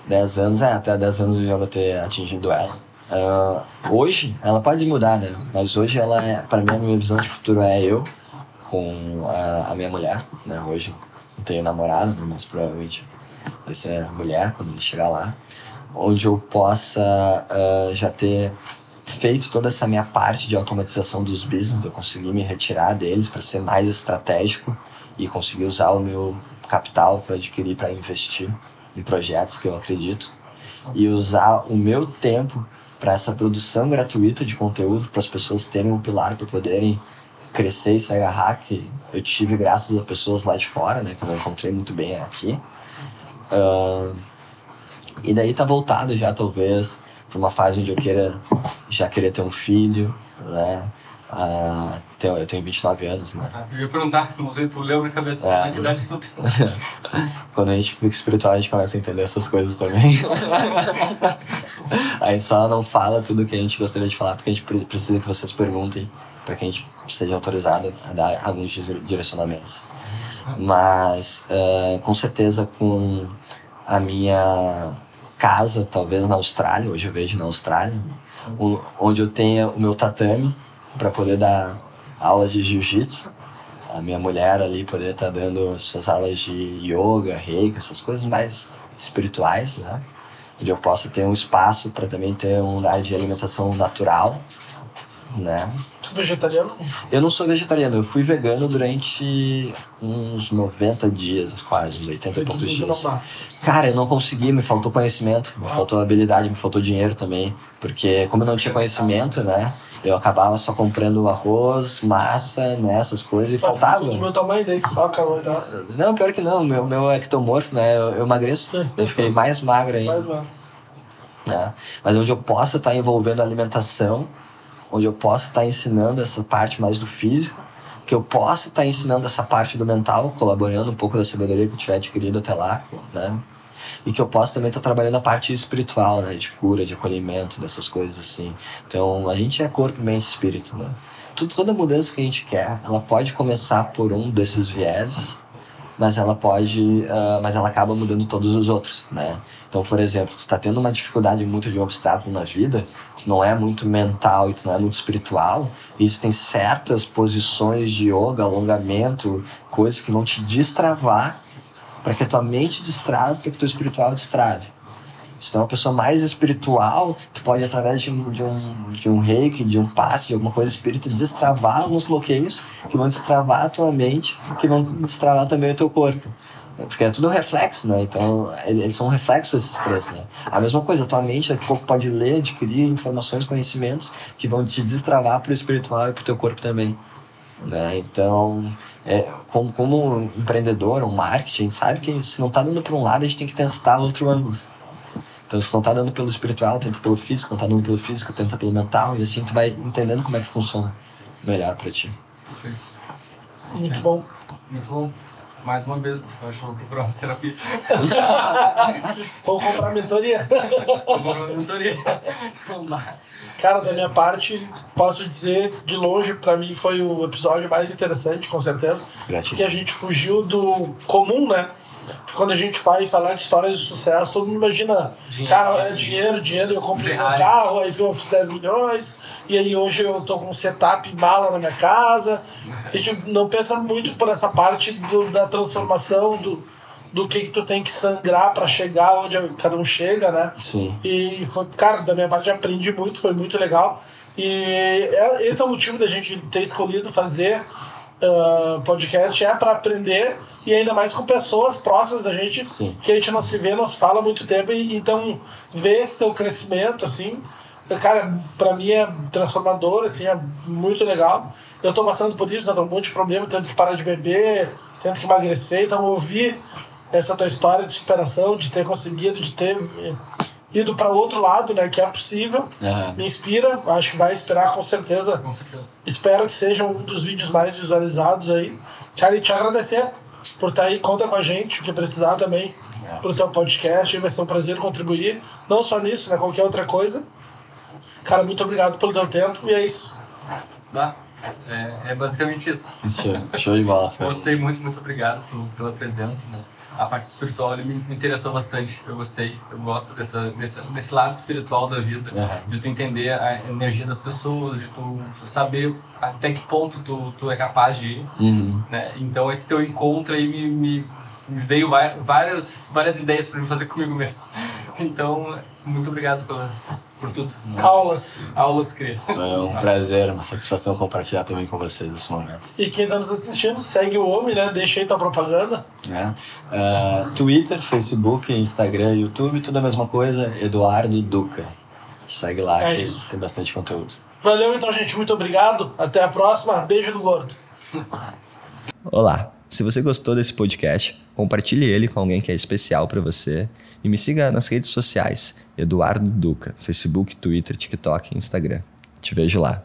10 anos, é, até 10 anos eu já vou ter atingido ela. Uh, hoje, ela pode mudar, né? Mas hoje ela é, pra mim, a minha visão de futuro é eu com a, a minha mulher, né? Hoje não tenho namorado, né? mas provavelmente vai ser mulher quando chegar lá. Onde eu possa uh, já ter feito toda essa minha parte de automatização dos business, eu conseguir me retirar deles para ser mais estratégico e conseguir usar o meu capital para adquirir para investir em projetos que eu acredito e usar o meu tempo para essa produção gratuita de conteúdo para as pessoas terem um pilar para poderem crescer e se agarrar que eu tive graças a pessoas lá de fora, né, que eu não encontrei muito bem aqui. Uh, e daí tá voltado já talvez para uma fase onde eu queira já querer ter um filho, né? Uh, tenho, eu tenho 29 anos, né? Ah, eu ia perguntar, não sei, tu leu na cabeça é. a idade tu tem. Quando a gente fica espiritual, a gente começa a entender essas coisas também. Aí só não fala tudo que a gente gostaria de falar, porque a gente precisa que vocês perguntem, para que a gente seja autorizado a dar alguns direcionamentos. Mas, uh, com certeza, com a minha casa, talvez na Austrália, hoje eu vejo na Austrália, onde eu tenha o meu tatame, para poder dar aula de jiu-jitsu. A minha mulher ali poder estar tá dando suas aulas de yoga, reiki, essas coisas mais espirituais, né? Onde eu possa ter um espaço para também ter um lugar de alimentação natural, né? Vegetariano? Eu não sou vegetariano, eu fui vegano durante uns 90 dias, quase, uns 80 e poucos dias. Cara, eu não consegui, me faltou conhecimento, me ah. faltou habilidade, me faltou dinheiro também. Porque como eu não tinha conhecimento, né? Eu acabava só comprando arroz, massa, né, essas coisas e Mas faltava. Do meu tamanho daí, soca, tá? Não, pior que não, meu, meu ectomorfo, né? Eu, eu emagreço. Sim. Eu fiquei mais magra ainda. Mais magro. Né? Mas onde eu possa estar envolvendo a alimentação, onde eu possa estar ensinando essa parte mais do físico, que eu possa estar ensinando essa parte do mental, colaborando um pouco da sabedoria que eu tiver adquirido até lá, né? e que eu posso também estar trabalhando a parte espiritual, né? De cura, de acolhimento, dessas coisas assim. Então, a gente é corpo, mente e espírito, né? Tudo, toda mudança que a gente quer, ela pode começar por um desses vieses, mas ela pode, uh, mas ela acaba mudando todos os outros, né? Então, por exemplo, tu tá tendo uma dificuldade muito de obstáculo na vida, tu não é muito mental e tu não é muito espiritual, existem certas posições de yoga, alongamento, coisas que vão te destravar para que a tua mente destrave, para que o teu espiritual destrave. Se tu é uma pessoa mais espiritual, tu pode, através de um, de um, de um reiki, de um passe, de alguma coisa espírita, destravar alguns bloqueios que vão destravar a tua mente, que vão destravar também o teu corpo. Porque é tudo um reflexo, né? Então, eles são um reflexo desses três, né? A mesma coisa, a tua mente daqui a pouco pode ler, adquirir informações, conhecimentos que vão te destravar para o espiritual e para o teu corpo também. Né? Então, é, como, como empreendedor, um marketing, a gente sabe que se não está dando para um lado, a gente tem que testar outro ângulo. Então, se não está dando pelo espiritual, tenta pelo físico, não está dando pelo físico, tenta pelo mental, e assim tu vai entendendo como é que funciona melhor para ti. Muito bom. Muito bom. Mais uma vez, eu acho que vou procurar uma terapia. Vou comprar mentoria. Vou uma mentoria. Vamos lá. Cara, da minha parte, posso dizer, de longe, pra mim foi o episódio mais interessante, com certeza. Gratidão. Porque a gente fugiu do comum, né? Quando a gente vai falar de histórias de sucesso, todo mundo imagina, Dinheiro, cara, é dinheiro. dinheiro, eu comprei meu Ferrari. carro, aí fiz 10 milhões, e aí hoje eu tô com um setup mala na minha casa. A gente não pensa muito por essa parte do- da transformação, do, do que, que tu tem que sangrar pra chegar onde cada um chega, né? Sim. E foi, cara, da minha parte aprendi muito, foi muito legal. E é- esse é o motivo da gente ter escolhido fazer ah, podcast, é para aprender e ainda mais com pessoas próximas da gente, Sim. que a gente não se vê, não se fala há muito tempo. E, então, ver esse teu crescimento, assim, cara, pra mim é transformador, assim, é muito legal. Eu tô passando por isso, né, tô com um monte de problema, tendo que parar de beber, tendo que emagrecer, então ouvir essa tua história de superação, de ter conseguido, de ter ido para outro lado, né, que é possível, Aham. me inspira, acho que vai inspirar com certeza. Com certeza. Espero que seja um dos vídeos mais visualizados aí. Cara, e te agradecer por estar aí, conta com a gente, o que precisar também pro teu podcast, vai ser um prazer contribuir, não só nisso, né, qualquer outra coisa. Cara, muito obrigado pelo teu tempo e é isso. Bah, é, é basicamente isso. Show, show de bola. Gostei muito, muito obrigado pelo- pela presença. Né? A parte espiritual ele me, interessou bastante. Eu gostei. Eu gosto dessa, desse, desse lado espiritual da vida. Uhum. De tu entender a energia das pessoas, de tu saber até que ponto tu, tu é capaz de ir. Uhum. Né? Então esse teu encontro aí me, me, me veio várias, várias ideias para me fazer comigo mesmo. Então, muito obrigado pela, por tudo. Aulas. Aulas, cria. É um prazer, uma satisfação compartilhar também com vocês esse momento. E quem tá nos assistindo, segue o homem, né? Deixa aí tua propaganda. né? Ah, Twitter, Facebook, Instagram, YouTube, tudo a mesma coisa. Eduardo Duca. Segue lá, É que isso. tem bastante conteúdo. Valeu então, gente. Muito obrigado. Até a próxima. Beijo do gordo. Olá! Se você gostou desse podcast, compartilhe ele com alguém que é especial para você e me siga nas redes sociais, Eduardo Duca, Facebook, Twitter, TikTok e Instagram. Te vejo lá.